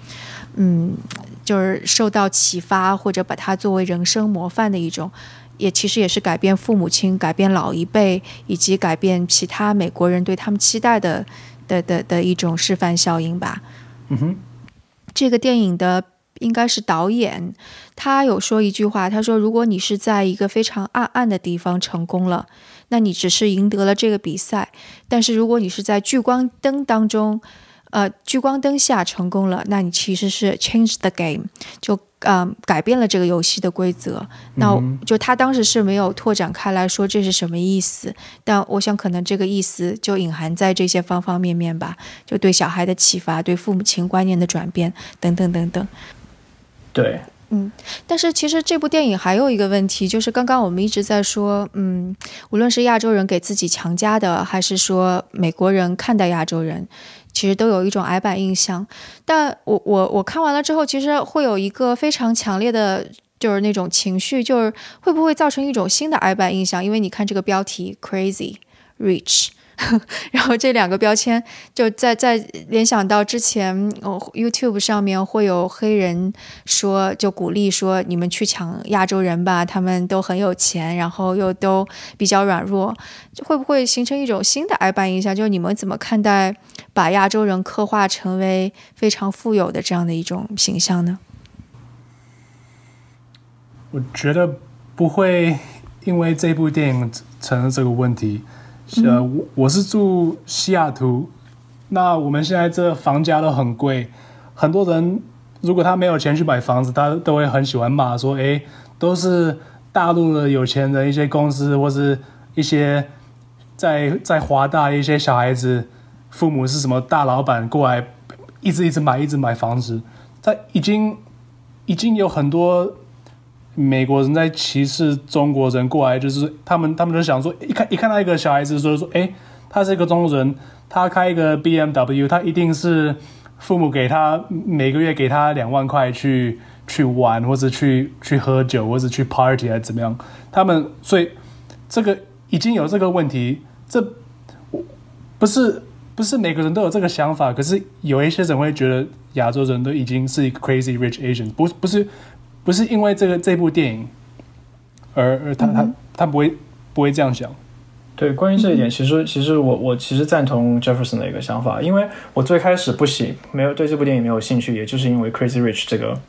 嗯，就是受到启发或者把它作为人生模范的一种，也其实也是改变父母亲、改变老一辈以及改变其他美国人对他们期待的。的的的一种示范效应吧。嗯哼，这个电影的应该是导演，他有说一句话，他说：“如果你是在一个非常暗暗的地方成功了，那你只是赢得了这个比赛；但是如果你是在聚光灯当中，呃，聚光灯下成功了，那你其实是 change the game，就。”嗯，改变了这个游戏的规则。那就他当时是没有拓展开来说这是什么意思，但我想可能这个意思就隐含在这些方方面面吧，就对小孩的启发，对父母亲观念的转变等等等等。对，嗯。但是其实这部电影还有一个问题，就是刚刚我们一直在说，嗯，无论是亚洲人给自己强加的，还是说美国人看待亚洲人。其实都有一种矮板印象，但我我我看完了之后，其实会有一个非常强烈的，就是那种情绪，就是会不会造成一种新的矮板印象？因为你看这个标题，crazy rich。然后这两个标签就在在联想到之前哦，YouTube 上面会有黑人说，就鼓励说你们去抢亚洲人吧，他们都很有钱，然后又都比较软弱，会不会形成一种新的矮板印象？就是你们怎么看待把亚洲人刻画成为非常富有的这样的一种形象呢？我觉得不会因为这部电影成了这个问题。呃，我我是住西雅图，那我们现在这房价都很贵，很多人如果他没有钱去买房子，他都会很喜欢骂说，哎，都是大陆的有钱人，一些公司或是一些在在华大一些小孩子，父母是什么大老板过来，一直一直买，一直买房子，他已经已经有很多。美国人在歧视中国人过来，就是他们，他们就想说，一看一看到一个小孩子，说说，哎，他是一个中国人，他开一个 BMW，他一定是父母给他每个月给他两万块去去玩，或者去去喝酒，或者去 party 还是怎么样？他们所以这个已经有这个问题，这不是不是每个人都有这个想法，可是有一些人会觉得亚洲人都已经是一个 crazy rich Asian，不不是。不是因为这个这部电影，而而他他他不会不会这样想。对，关于这一点，其实其实我我其实赞同 Jefferson 的一个想法，因为我最开始不喜没有对这部电影没有兴趣，也就是因为 Crazy Rich 这个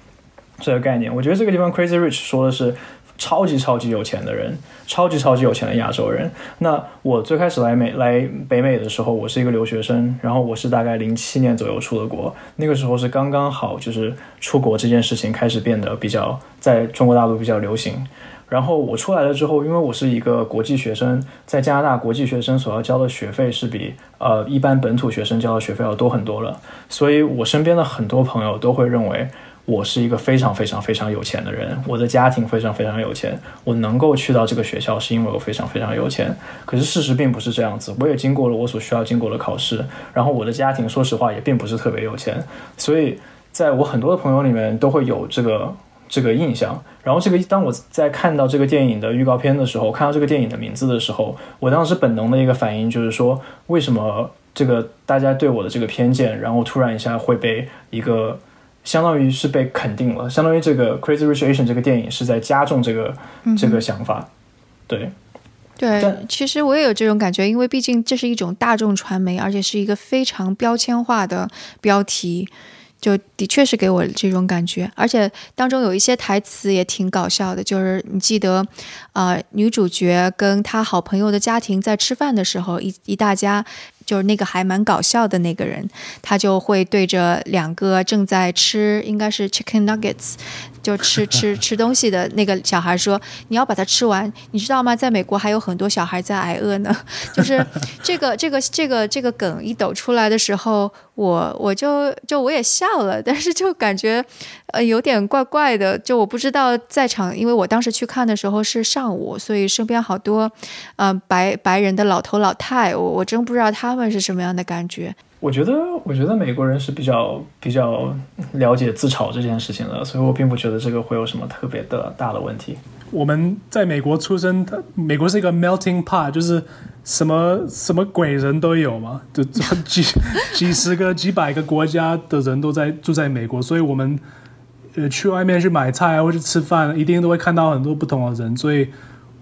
这个概念。我觉得这个地方 Crazy Rich 说的是。超级超级有钱的人，超级超级有钱的亚洲人。那我最开始来美来北美的时候，我是一个留学生，然后我是大概零七年左右出的国，那个时候是刚刚好，就是出国这件事情开始变得比较在中国大陆比较流行。然后我出来了之后，因为我是一个国际学生，在加拿大国际学生所要交的学费是比呃一般本土学生交的学费要多很多了，所以我身边的很多朋友都会认为。我是一个非常非常非常有钱的人，我的家庭非常非常有钱，我能够去到这个学校是因为我非常非常有钱。可是事实并不是这样子，我也经过了我所需要经过的考试，然后我的家庭说实话也并不是特别有钱，所以在我很多的朋友里面都会有这个这个印象。然后这个当我在看到这个电影的预告片的时候，看到这个电影的名字的时候，我当时本能的一个反应就是说，为什么这个大家对我的这个偏见，然后突然一下会被一个。相当于是被肯定了，相当于这个《Crazy Rich Asian》这个电影是在加重这个这个想法，对，对。其实我也有这种感觉，因为毕竟这是一种大众传媒，而且是一个非常标签化的标题。就的确是给我这种感觉，而且当中有一些台词也挺搞笑的，就是你记得，呃，女主角跟她好朋友的家庭在吃饭的时候，一一大家。就是那个还蛮搞笑的那个人，他就会对着两个正在吃应该是 chicken nuggets，就吃吃 吃东西的那个小孩说：“你要把它吃完，你知道吗？在美国还有很多小孩在挨饿呢。”就是这个这个这个这个梗一抖出来的时候，我我就就我也笑了，但是就感觉呃有点怪怪的。就我不知道在场，因为我当时去看的时候是上午，所以身边好多嗯白白人的老头老太，我我真不知道他们是什么样的感觉。我觉得，我觉得美国人是比较比较了解自嘲这件事情的，所以我并不觉得这个会有什么特别的大的问题。我们在美国出生，美国是一个 melting pot，就是什么什么鬼人都有嘛，就几 几十个、几百个国家的人都在住在美国，所以我们呃去外面去买菜啊，或者吃饭，一定都会看到很多不同的人，所以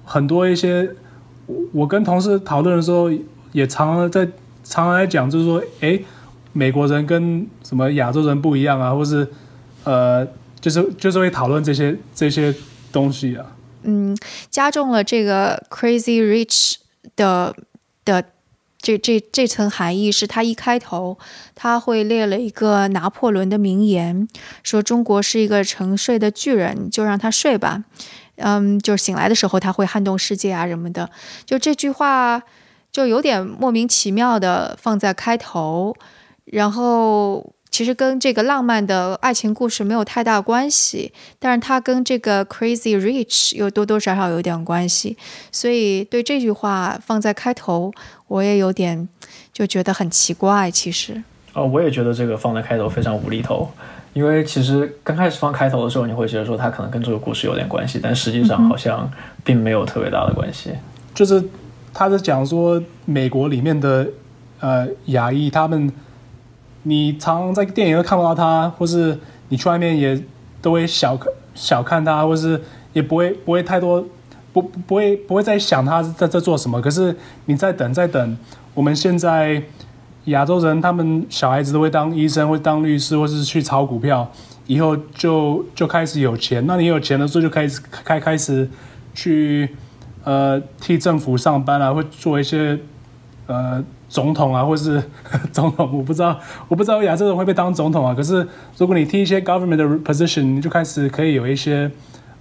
很多一些我跟同事讨论的时候，也常常在。常常来讲，就是说，哎，美国人跟什么亚洲人不一样啊，或是，呃，就是就是会讨论这些这些东西啊。嗯，加重了这个 crazy rich 的的这这这层含义，是他一开头他会列了一个拿破仑的名言，说中国是一个沉睡的巨人，就让他睡吧。嗯，就是醒来的时候他会撼动世界啊什么的。就这句话。就有点莫名其妙的放在开头，然后其实跟这个浪漫的爱情故事没有太大关系，但是它跟这个 crazy rich 又多多少少有点关系，所以对这句话放在开头，我也有点就觉得很奇怪。其实，哦，我也觉得这个放在开头非常无厘头，因为其实刚开始放开头的时候，你会觉得说它可能跟这个故事有点关系，但实际上好像并没有特别大的关系，就是。他是讲说美国里面的呃亚裔，他们你常在电影都看不到他，或是你去外面也都会小看小看他，或是也不会不会太多不不会不会再想他在在做什么。可是你在等在等，我们现在亚洲人他们小孩子都会当医生，会当律师，或是去炒股票，以后就就开始有钱。那你有钱的时候就开始开开始去。呃，替政府上班啊，会做一些呃总统啊，或是 总统，我不知道，我不知道亚洲人会被当总统啊。可是如果你替一些 government 的 position，你就开始可以有一些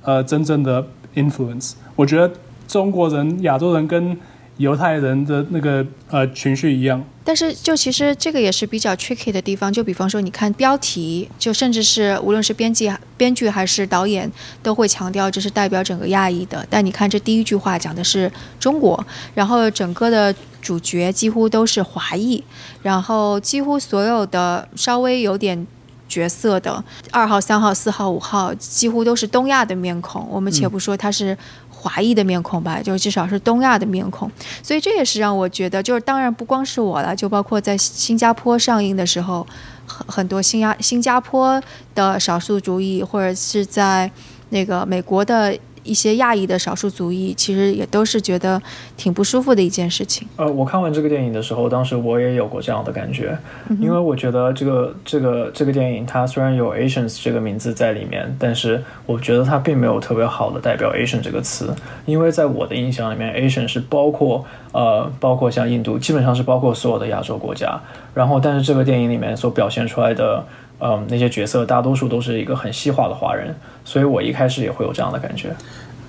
呃真正的 influence。我觉得中国人、亚洲人跟犹太人的那个呃情绪一样，但是就其实这个也是比较 tricky 的地方。就比方说，你看标题，就甚至是无论是编辑、编剧还是导演，都会强调这是代表整个亚裔的。但你看这第一句话讲的是中国，然后整个的主角几乎都是华裔，然后几乎所有的稍微有点角色的二号、三号、四号、五号，几乎都是东亚的面孔。我们且不说他是。华裔的面孔吧，就至少是东亚的面孔，所以这也是让我觉得，就是当然不光是我了，就包括在新加坡上映的时候，很很多新加新加坡的少数族裔，或者是在那个美国的。一些亚裔的少数族裔，其实也都是觉得挺不舒服的一件事情。呃，我看完这个电影的时候，当时我也有过这样的感觉，因为我觉得这个这个这个电影它虽然有 Asians 这个名字在里面，但是我觉得它并没有特别好的代表 Asian 这个词，因为在我的印象里面，Asian 是包括呃包括像印度，基本上是包括所有的亚洲国家。然后，但是这个电影里面所表现出来的。嗯，那些角色大多数都是一个很西化的华人，所以我一开始也会有这样的感觉。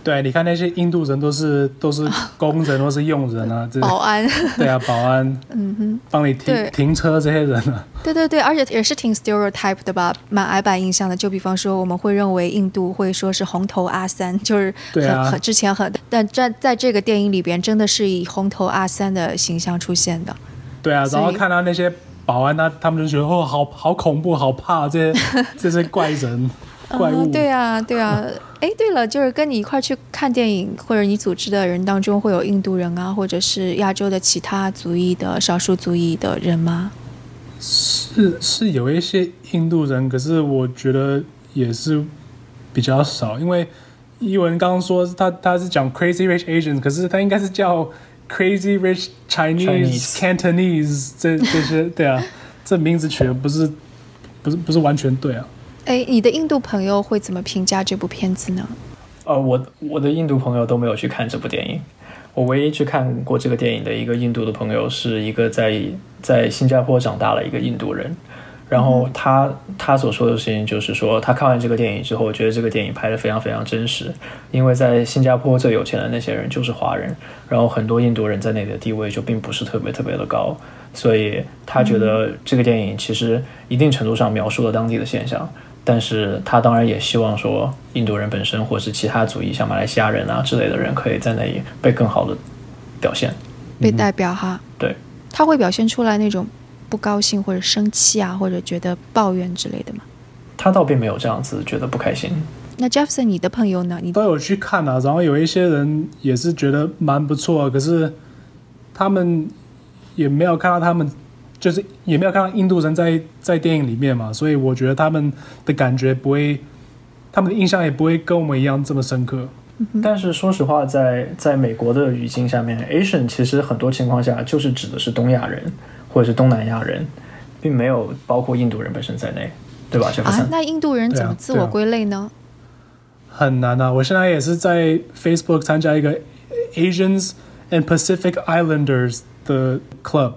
对，你看那些印度人都是都是 工人，都是佣人啊，保安。对啊，保安。嗯哼，帮你停停车这些人啊。对对对，而且也是挺 stereotype 的吧，蛮矮板印象的。就比方说，我们会认为印度会说是红头阿三，就是很很之前很，但在在这个电影里边，真的是以红头阿三的形象出现的。对啊，然后看到那些。保安他他们就觉得哦，好好恐怖，好怕这些 这些怪人怪物。对啊，对啊。哎，对了，就是跟你一块去看电影或者你组织的人当中，会有印度人啊，或者是亚洲的其他族裔的少数族裔的人吗？是是有一些印度人，可是我觉得也是比较少，因为伊文刚刚说他他是讲 Crazy Rich Asians，可是他应该是叫。Crazy Rich Chinese Cantonese，这这些 对啊，这名字取的不是不是不是完全对啊。哎，你的印度朋友会怎么评价这部片子呢？呃，我我的印度朋友都没有去看这部电影。我唯一去看过这个电影的一个印度的朋友，是一个在在新加坡长大的一个印度人。然后他他所说的事情就是说，他看完这个电影之后，觉得这个电影拍得非常非常真实。因为在新加坡最有钱的那些人就是华人，然后很多印度人在那里的地位就并不是特别特别的高，所以他觉得这个电影其实一定程度上描述了当地的现象。但是他当然也希望说，印度人本身或是其他族裔，像马来西亚人啊之类的人，可以在那里被更好的表现，被代表哈。对，他会表现出来那种。不高兴或者生气啊，或者觉得抱怨之类的吗？他倒并没有这样子觉得不开心。那 Jefferson，你的朋友呢？你都有去看啊，然后有一些人也是觉得蛮不错，可是他们也没有看到他们，就是也没有看到印度人在在电影里面嘛，所以我觉得他们的感觉不会，他们的印象也不会跟我们一样这么深刻。但是说实话，在在美国的语境下面，Asian 其实很多情况下就是指的是东亚人。或者是东南亚人，并没有包括印度人本身在内，对吧？啊，那印度人怎么自我归类呢？很难啊！我现在也是在 Facebook 参加一个 Asians and Pacific Islanders 的 club，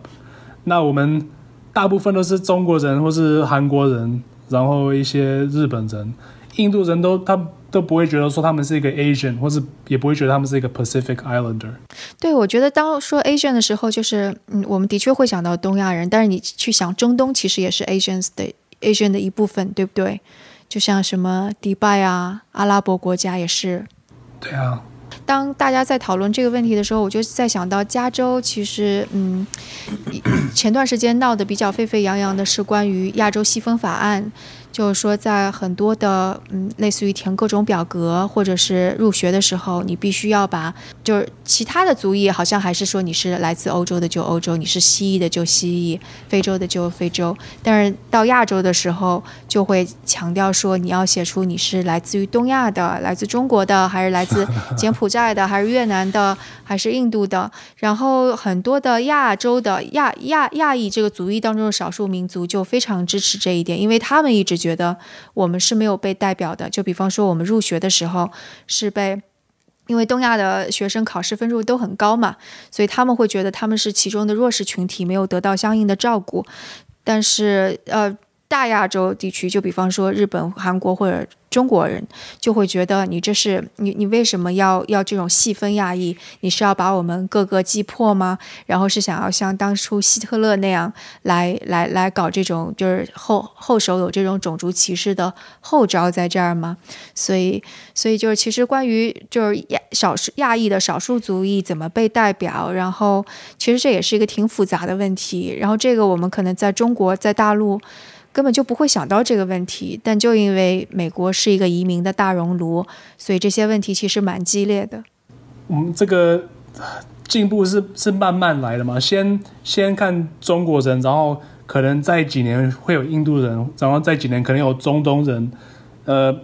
那我们大部分都是中国人或是韩国人，然后一些日本人。印度人都他都不会觉得说他们是一个 Asian，或是也不会觉得他们是一个 Pacific Islander。对，我觉得当说 Asian 的时候，就是嗯，我们的确会想到东亚人，但是你去想中东，其实也是 Asians 的 Asian 的一部分，对不对？就像什么迪拜啊，阿拉伯国家也是。对啊。当大家在讨论这个问题的时候，我就在想到加州，其实嗯，前段时间闹得比较沸沸扬扬的是关于亚洲西风法案。就是说，在很多的嗯，类似于填各种表格或者是入学的时候，你必须要把就是其他的族裔，好像还是说你是来自欧洲的就欧洲，你是西裔的就西裔，非洲的就非洲。但是到亚洲的时候，就会强调说你要写出你是来自于东亚的，来自中国的，还是来自 柬埔寨的，还是越南的，还是印度的。然后很多的亚洲的亚亚亚裔这个族裔当中的少数民族就非常支持这一点，因为他们一直。觉得我们是没有被代表的，就比方说我们入学的时候是被，因为东亚的学生考试分数都很高嘛，所以他们会觉得他们是其中的弱势群体，没有得到相应的照顾。但是呃，大亚洲地区，就比方说日本、韩国或者。中国人就会觉得你这是你你为什么要要这种细分亚裔？你是要把我们各个击破吗？然后是想要像当初希特勒那样来来来搞这种就是后后手有这种种族歧视的后招在这儿吗？所以所以就是其实关于就是亚少数亚裔的少数族裔怎么被代表，然后其实这也是一个挺复杂的问题。然后这个我们可能在中国在大陆。根本就不会想到这个问题，但就因为美国是一个移民的大熔炉，所以这些问题其实蛮激烈的。嗯，这个进步是是慢慢来的嘛？先先看中国人，然后可能在几年会有印度人，然后再几年可能有中东人。呃，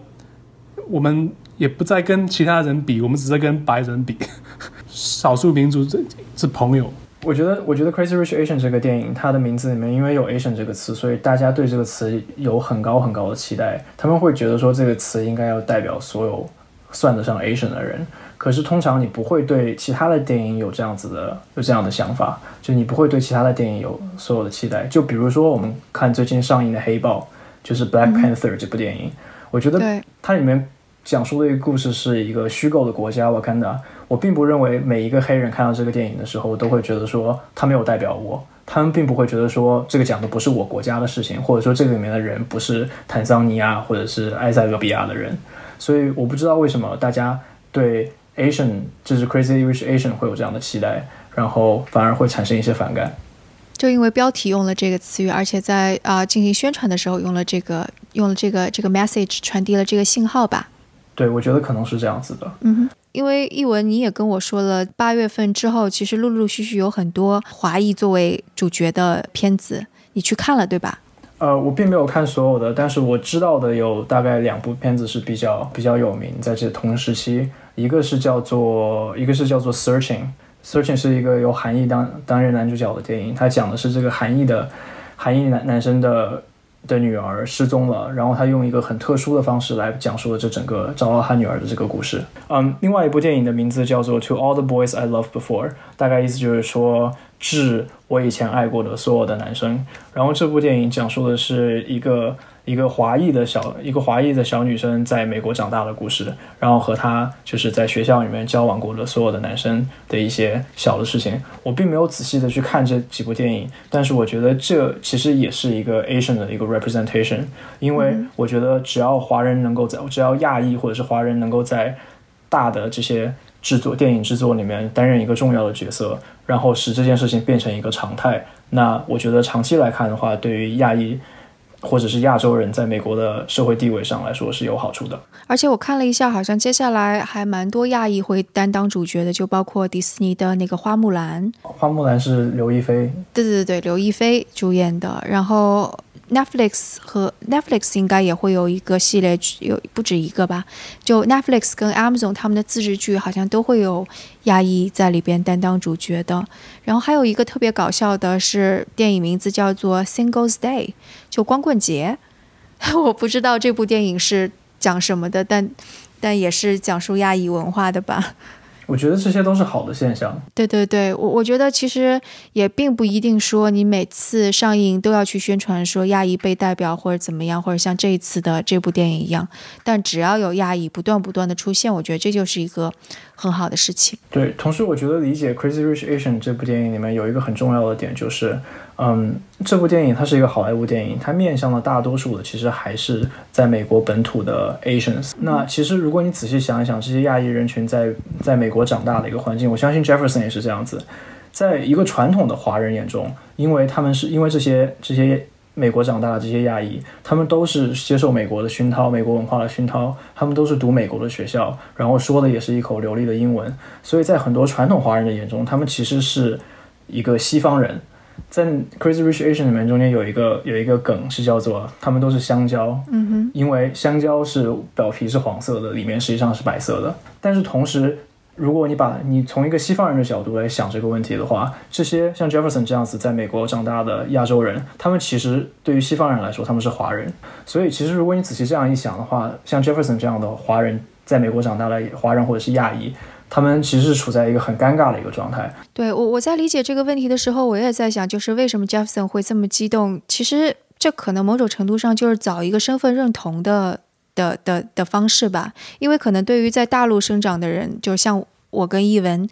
我们也不再跟其他人比，我们只是跟白人比，少数民族是是朋友。我觉得，我觉得《Crazy Rich Asian》这个电影，它的名字里面因为有 Asian 这个词，所以大家对这个词有很高很高的期待。他们会觉得说这个词应该要代表所有算得上 Asian 的人。可是通常你不会对其他的电影有这样子的有这样的想法，就你不会对其他的电影有所有的期待。就比如说我们看最近上映的《黑豹》，就是《Black Panther》这部电影，我觉得它里面讲述的一个故事是一个虚构的国家，我看到。我并不认为每一个黑人看到这个电影的时候都会觉得说他没有代表我，他们并不会觉得说这个讲的不是我国家的事情，或者说这个里面的人不是坦桑尼亚或者是埃塞俄比亚的人，所以我不知道为什么大家对 Asian 就是 Crazy Rich Asian 会有这样的期待，然后反而会产生一些反感，就因为标题用了这个词语，而且在啊进行宣传的时候用了这个用了这个这个 message 传递了这个信号吧。对，我觉得可能是这样子的。嗯哼，因为译文你也跟我说了，八月份之后，其实陆陆续续有很多华裔作为主角的片子，你去看了对吧？呃，我并没有看所有的，但是我知道的有大概两部片子是比较比较有名，在这同时期，一个是叫做一个是叫做 Searching，Searching 是一个由韩裔当担任男主角的电影，它讲的是这个韩裔的韩裔男男生的的女儿失踪了，然后他用一个很特殊的方式来讲述了这整个找到他女儿的这个故事。嗯，另外一部电影的名字叫做《To All the Boys I Loved Before》，大概意思就是说致我以前爱过的所有的男生。然后这部电影讲述的是一个。一个华裔的小一个华裔的小女生在美国长大的故事，然后和她就是在学校里面交往过的所有的男生的一些小的事情。我并没有仔细的去看这几部电影，但是我觉得这其实也是一个 Asian 的一个 representation，因为我觉得只要华人能够在，只要亚裔或者是华人能够在大的这些制作电影制作里面担任一个重要的角色，然后使这件事情变成一个常态，那我觉得长期来看的话，对于亚裔。或者是亚洲人在美国的社会地位上来说是有好处的。而且我看了一下，好像接下来还蛮多亚裔会担当主角的，就包括迪士尼的那个花木兰。花木兰是刘亦菲。对对对对，刘亦菲主演的。然后。Netflix 和 Netflix 应该也会有一个系列剧，有不止一个吧？就 Netflix 跟 Amazon 他们的自制剧好像都会有亚裔在里边担当主角的。然后还有一个特别搞笑的是，电影名字叫做 Singles Day，就光棍节。我不知道这部电影是讲什么的，但但也是讲述亚裔文化的吧。我觉得这些都是好的现象。对对对，我我觉得其实也并不一定说你每次上映都要去宣传说亚裔被代表或者怎么样，或者像这一次的这部电影一样。但只要有亚裔不断不断的出现，我觉得这就是一个很好的事情。对，同时我觉得理解《Crazy Rich Asian》这部电影里面有一个很重要的点就是。嗯，这部电影它是一个好莱坞电影，它面向的大多数的其实还是在美国本土的 Asians。那其实如果你仔细想一想，这些亚裔人群在在美国长大的一个环境，我相信 Jefferson 也是这样子。在一个传统的华人眼中，因为他们是因为这些这些美国长大的这些亚裔，他们都是接受美国的熏陶、美国文化的熏陶，他们都是读美国的学校，然后说的也是一口流利的英文，所以在很多传统华人的眼中，他们其实是一个西方人。在《Crazy Rich Asian》里面，中间有一个有一个梗是叫做“他们都是香蕉”，嗯哼，因为香蕉是表皮是黄色的，里面实际上是白色的。但是同时，如果你把你从一个西方人的角度来想这个问题的话，这些像 Jefferson 这样子在美国长大的亚洲人，他们其实对于西方人来说他们是华人。所以其实如果你仔细这样一想的话，像 Jefferson 这样的华人在美国长大的华人或者是亚裔。他们其实是处在一个很尴尬的一个状态。对我，我在理解这个问题的时候，我也在想，就是为什么 Jefferson 会这么激动？其实这可能某种程度上就是找一个身份认同的的的的方式吧。因为可能对于在大陆生长的人，就像我跟译文，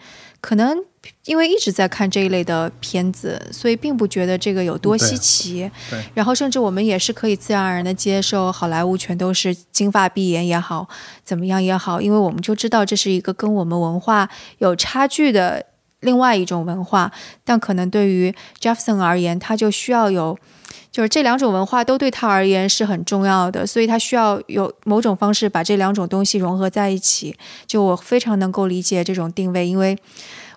可能。因为一直在看这一类的片子，所以并不觉得这个有多稀奇。对。然后，甚至我们也是可以自然而然的接受好莱坞全都是金发碧眼也好，怎么样也好，因为我们就知道这是一个跟我们文化有差距的另外一种文化。但可能对于 Jefferson 而言，他就需要有，就是这两种文化都对他而言是很重要的，所以他需要有某种方式把这两种东西融合在一起。就我非常能够理解这种定位，因为。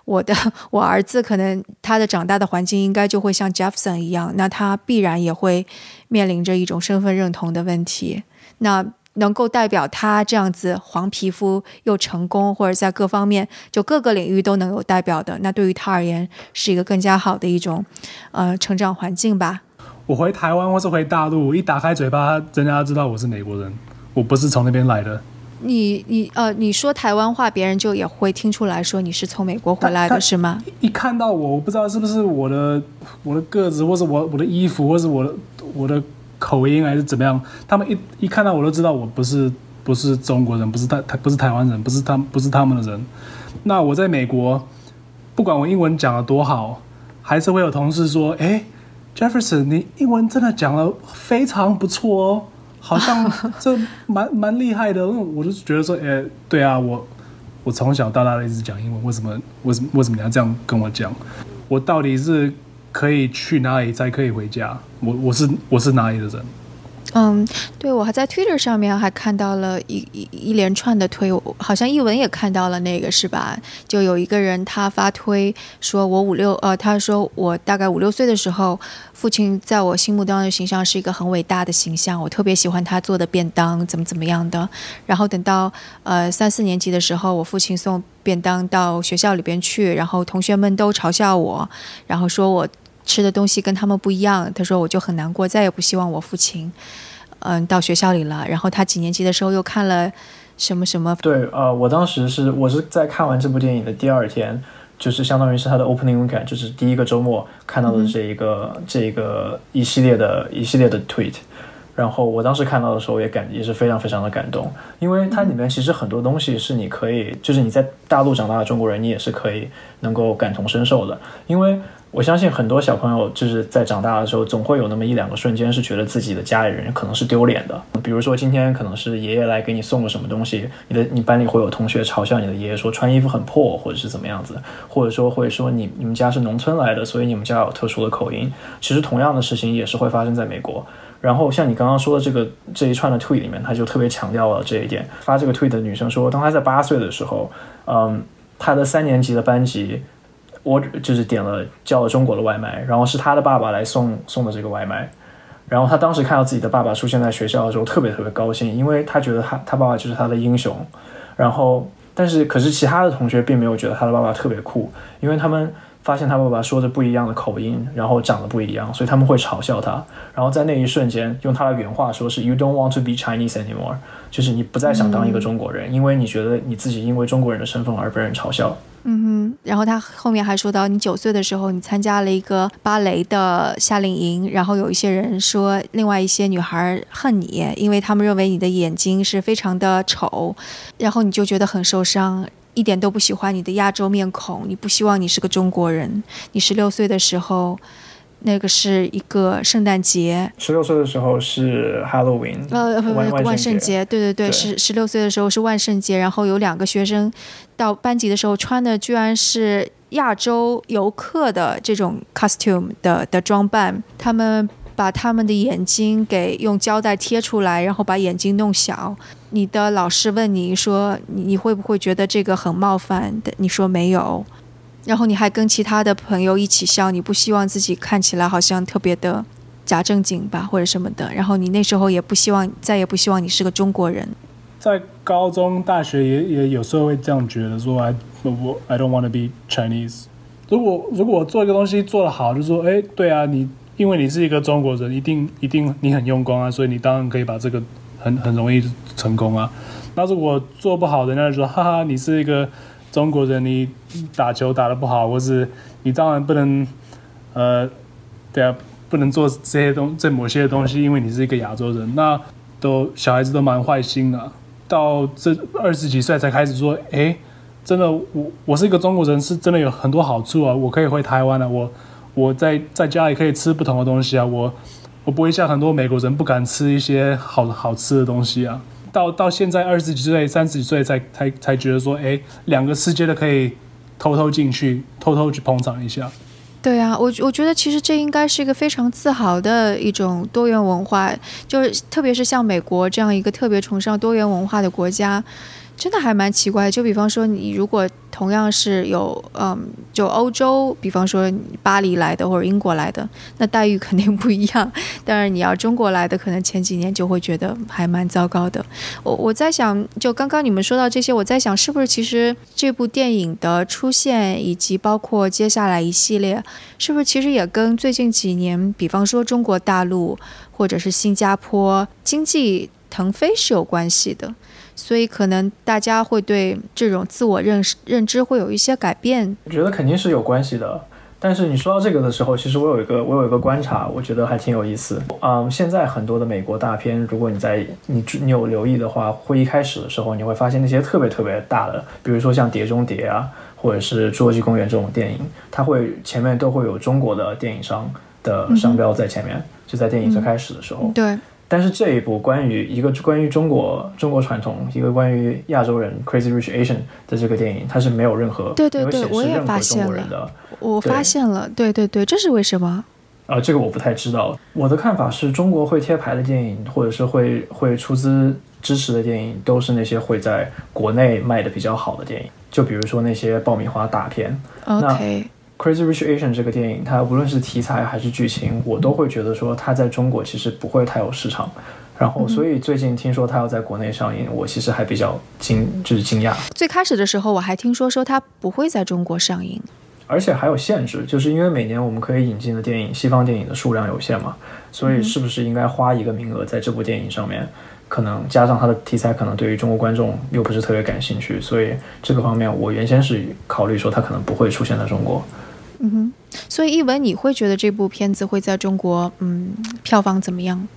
我的 我儿子可能他的长大的环境应该就会像 Jefferson 一样，那他必然也会面临着一种身份认同的问题。那能够代表他这样子黄皮肤又成功，或者在各方面就各个领域都能有代表的，那对于他而言是一个更加好的一种呃成长环境吧。我回台湾或是回大陆，一打开嘴巴，人家知道我是美国人，我不是从那边来的。你你呃，你说台湾话，别人就也会听出来说你是从美国回来的，是吗？一看到我，我不知道是不是我的我的个子，或是我我的衣服，或是我的我的口音，还是怎么样？他们一一看到我都知道我不是不是中国人，不是台台不是台湾人，不是他不是他们的人。那我在美国，不管我英文讲的多好，还是会有同事说：“哎，Jefferson，你英文真的讲的非常不错哦。”好像 这蛮蛮厉害的，我就觉得说，哎，对啊，我我从小到大的一直讲英文，为什么为什么为什么你要这样跟我讲？我到底是可以去哪里才可以回家？我我是我是哪里的人？嗯，对，我还在 Twitter 上面还看到了一一一连串的推，好像译文也看到了那个是吧？就有一个人他发推说，我五六呃，他说我大概五六岁的时候，父亲在我心目当中的形象是一个很伟大的形象，我特别喜欢他做的便当怎么怎么样的。然后等到呃三四年级的时候，我父亲送便当到学校里边去，然后同学们都嘲笑我，然后说我。吃的东西跟他们不一样。他说我就很难过，再也不希望我父亲，嗯，到学校里了。然后他几年级的时候又看了什么什么？对，呃，我当时是我是在看完这部电影的第二天，就是相当于是他的 opening weekend，就是第一个周末看到的这一个、这一个一系列的一系列的 tweet。然后我当时看到的时候也感也是非常非常的感动，因为它里面其实很多东西是你可以，就是你在大陆长大的中国人，你也是可以能够感同身受的。因为我相信很多小朋友就是在长大的时候，总会有那么一两个瞬间是觉得自己的家里人可能是丢脸的。比如说今天可能是爷爷来给你送个什么东西，你的你班里会有同学嘲笑你的爷爷说穿衣服很破，或者是怎么样子，或者说会说你你们家是农村来的，所以你们家有特殊的口音。其实同样的事情也是会发生在美国。然后像你刚刚说的这个这一串的 tweet 里面，他就特别强调了这一点。发这个 tweet 的女生说，当她在八岁的时候，嗯，她的三年级的班级，我就是点了叫了中国的外卖，然后是他的爸爸来送送的这个外卖。然后他当时看到自己的爸爸出现在学校的时候，特别特别高兴，因为他觉得他他爸爸就是他的英雄。然后，但是可是其他的同学并没有觉得他的爸爸特别酷，因为他们。发现他爸爸说着不一样的口音，然后长得不一样，所以他们会嘲笑他。然后在那一瞬间，用他的原话说是 “You don't want to be Chinese anymore”，就是你不再想当一个中国人，因为你觉得你自己因为中国人的身份而被人嘲笑。嗯哼。然后他后面还说到，你九岁的时候，你参加了一个芭蕾的夏令营，然后有一些人说，另外一些女孩恨你，因为他们认为你的眼睛是非常的丑，然后你就觉得很受伤。一点都不喜欢你的亚洲面孔，你不希望你是个中国人。你十六岁的时候，那个是一个圣诞节。十六岁的时候是 Halloween，呃，不不，万圣节。对对对，十十六岁的时候是万圣节。然后有两个学生到班级的时候穿的居然是亚洲游客的这种 costume 的的装扮，他们。把他们的眼睛给用胶带贴出来，然后把眼睛弄小。你的老师问你说：“你你会不会觉得这个很冒犯？”的你说没有。然后你还跟其他的朋友一起笑，你不希望自己看起来好像特别的假正经吧，或者什么的。然后你那时候也不希望，再也不希望你是个中国人。在高中、大学也也有时候会这样觉得，说 “I 我 I don't want to be Chinese”。如果如果做一个东西做得好，就说：“哎，对啊，你。”因为你是一个中国人，一定一定你很用功啊，所以你当然可以把这个很很容易成功啊。那如果做不好，人家就说哈哈，你是一个中国人，你打球打得不好，或是你当然不能呃，对啊，不能做这些东这某些东西，因为你是一个亚洲人。那都小孩子都蛮坏心的，到这二十几岁才开始说，哎，真的我我是一个中国人，是真的有很多好处啊，我可以回台湾了，我。我在在家里可以吃不同的东西啊，我我不会像很多美国人不敢吃一些好好吃的东西啊。到到现在二十几岁、三十几岁才才才觉得说，哎，两个世界都可以偷偷进去，偷偷去捧场一下。对啊，我我觉得其实这应该是一个非常自豪的一种多元文化，就是特别是像美国这样一个特别崇尚多元文化的国家。真的还蛮奇怪，就比方说，你如果同样是有，嗯，就欧洲，比方说巴黎来的或者英国来的，那待遇肯定不一样。但是你要中国来的，可能前几年就会觉得还蛮糟糕的。我我在想，就刚刚你们说到这些，我在想，是不是其实这部电影的出现，以及包括接下来一系列，是不是其实也跟最近几年，比方说中国大陆或者是新加坡经济腾飞是有关系的？所以可能大家会对这种自我认识认知会有一些改变。我觉得肯定是有关系的。但是你说到这个的时候，其实我有一个我有一个观察，我觉得还挺有意思。嗯，现在很多的美国大片，如果你在你你有留意的话，会一开始的时候你会发现那些特别特别大的，比如说像《碟中谍》啊，或者是《侏罗纪公园》这种电影，它会前面都会有中国的电影商的商标在前面，就在电影最开始的时候。对。但是这一部关于一个关于中国中国传统，一个关于亚洲人 Crazy Rich Asian 的这个电影，它是没有任何对对对，我也发现了，我发现了，对对对，这是为什么？啊，这个我不太知道。我的看法是中国会贴牌的电影，或者是会会出资支持的电影，都是那些会在国内卖的比较好的电影。就比如说那些爆米花大片。OK。Crazy Rich Asian 这个电影，它无论是题材还是剧情，我都会觉得说它在中国其实不会太有市场。然后，所以最近听说它要在国内上映，我其实还比较惊，就是惊讶。最开始的时候，我还听说说它不会在中国上映。而且还有限制，就是因为每年我们可以引进的电影，西方电影的数量有限嘛，所以是不是应该花一个名额在这部电影上面？可能加上它的题材，可能对于中国观众又不是特别感兴趣，所以这个方面我原先是考虑说它可能不会出现在中国。嗯哼，所以一文你会觉得这部片子会在中国，嗯，票房怎么样？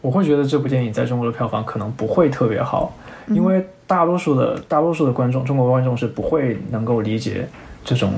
我会觉得这部电影在中国的票房可能不会特别好，因为大多数的大多数的观众，中国观众是不会能够理解这种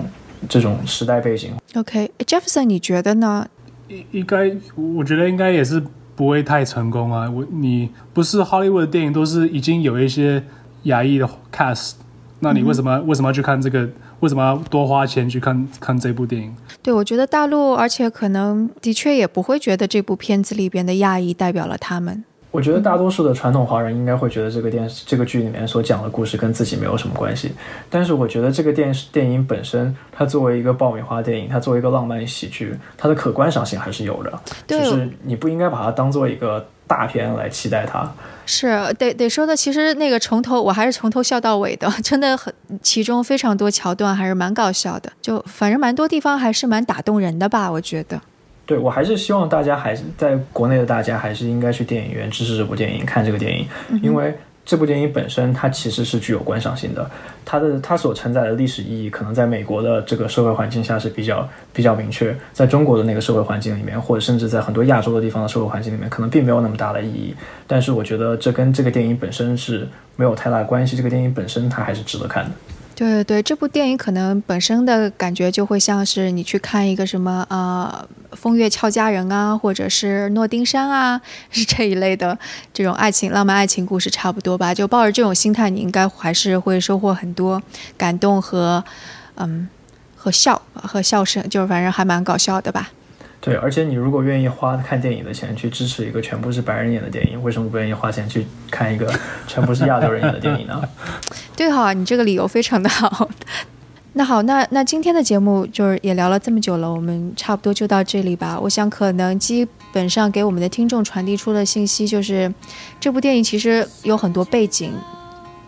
这种时代背景。OK，Jefferson，你觉得呢？应应该，我觉得应该也是。不会太成功啊！我你不是 Hollywood 的电影都是已经有一些亚裔的 cast，那你为什么为什么要去看这个？为什么要多花钱去看看这部电影？对，我觉得大陆，而且可能的确也不会觉得这部片子里边的亚裔代表了他们。我觉得大多数的传统华人应该会觉得这个电视、这个剧里面所讲的故事跟自己没有什么关系。但是我觉得这个电视电影本身，它作为一个爆米花电影，它作为一个浪漫喜剧，它的可观赏性还是有的。就是你不应该把它当做一个大片来期待它。是得得说的，其实那个从头我还是从头笑到尾的，真的很，其中非常多桥段还是蛮搞笑的，就反正蛮多地方还是蛮打动人的吧，我觉得。对，我还是希望大家还是在国内的大家还是应该去电影院支持这部电影，看这个电影，因为这部电影本身它其实是具有观赏性的，它的它所承载的历史意义可能在美国的这个社会环境下是比较比较明确，在中国的那个社会环境里面，或者甚至在很多亚洲的地方的社会环境里面，可能并没有那么大的意义。但是我觉得这跟这个电影本身是没有太大关系，这个电影本身它还是值得看的。对对对，这部电影可能本身的感觉就会像是你去看一个什么呃《风月俏佳人》啊，或者是《诺丁山》啊，是这一类的这种爱情浪漫爱情故事差不多吧。就抱着这种心态，你应该还是会收获很多感动和嗯和笑和笑声，就是反正还蛮搞笑的吧。对，而且你如果愿意花看电影的钱去支持一个全部是白人演的电影，为什么不愿意花钱去看一个全部是亚洲人演的电影呢？对哈，你这个理由非常的好。那好，那那今天的节目就是也聊了这么久了，我们差不多就到这里吧。我想可能基本上给我们的听众传递出的信息就是，这部电影其实有很多背景。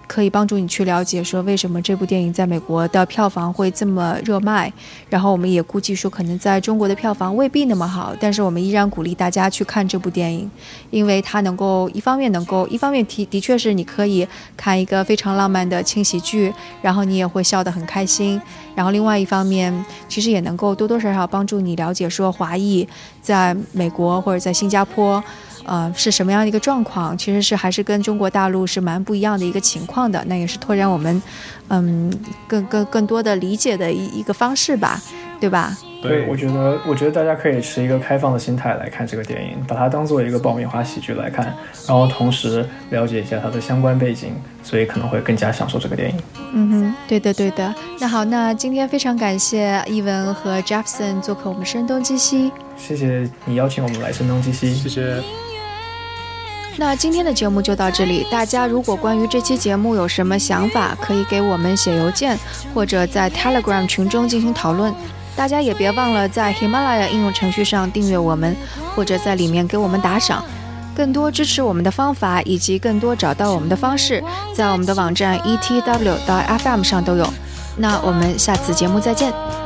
可以帮助你去了解说为什么这部电影在美国的票房会这么热卖，然后我们也估计说可能在中国的票房未必那么好，但是我们依然鼓励大家去看这部电影，因为它能够一方面能够一方面提的确是你可以看一个非常浪漫的轻喜剧，然后你也会笑得很开心，然后另外一方面其实也能够多多少少帮助你了解说华裔在美国或者在新加坡。呃，是什么样的一个状况？其实是还是跟中国大陆是蛮不一样的一个情况的。那也是拓展我们，嗯，更更更多的理解的一一个方式吧，对吧？对，我觉得，我觉得大家可以持一个开放的心态来看这个电影，把它当做一个爆米花喜剧来看，然后同时了解一下它的相关背景，所以可能会更加享受这个电影。嗯哼，对的，对的。那好，那今天非常感谢伊文和 Jefferson 做客我们声东击西。谢谢你邀请我们来声东击西。谢谢。那今天的节目就到这里。大家如果关于这期节目有什么想法，可以给我们写邮件，或者在 Telegram 群中进行讨论。大家也别忘了在喜马拉雅应用程序上订阅我们，或者在里面给我们打赏。更多支持我们的方法以及更多找到我们的方式，在我们的网站 etw.fm 上都有。那我们下次节目再见。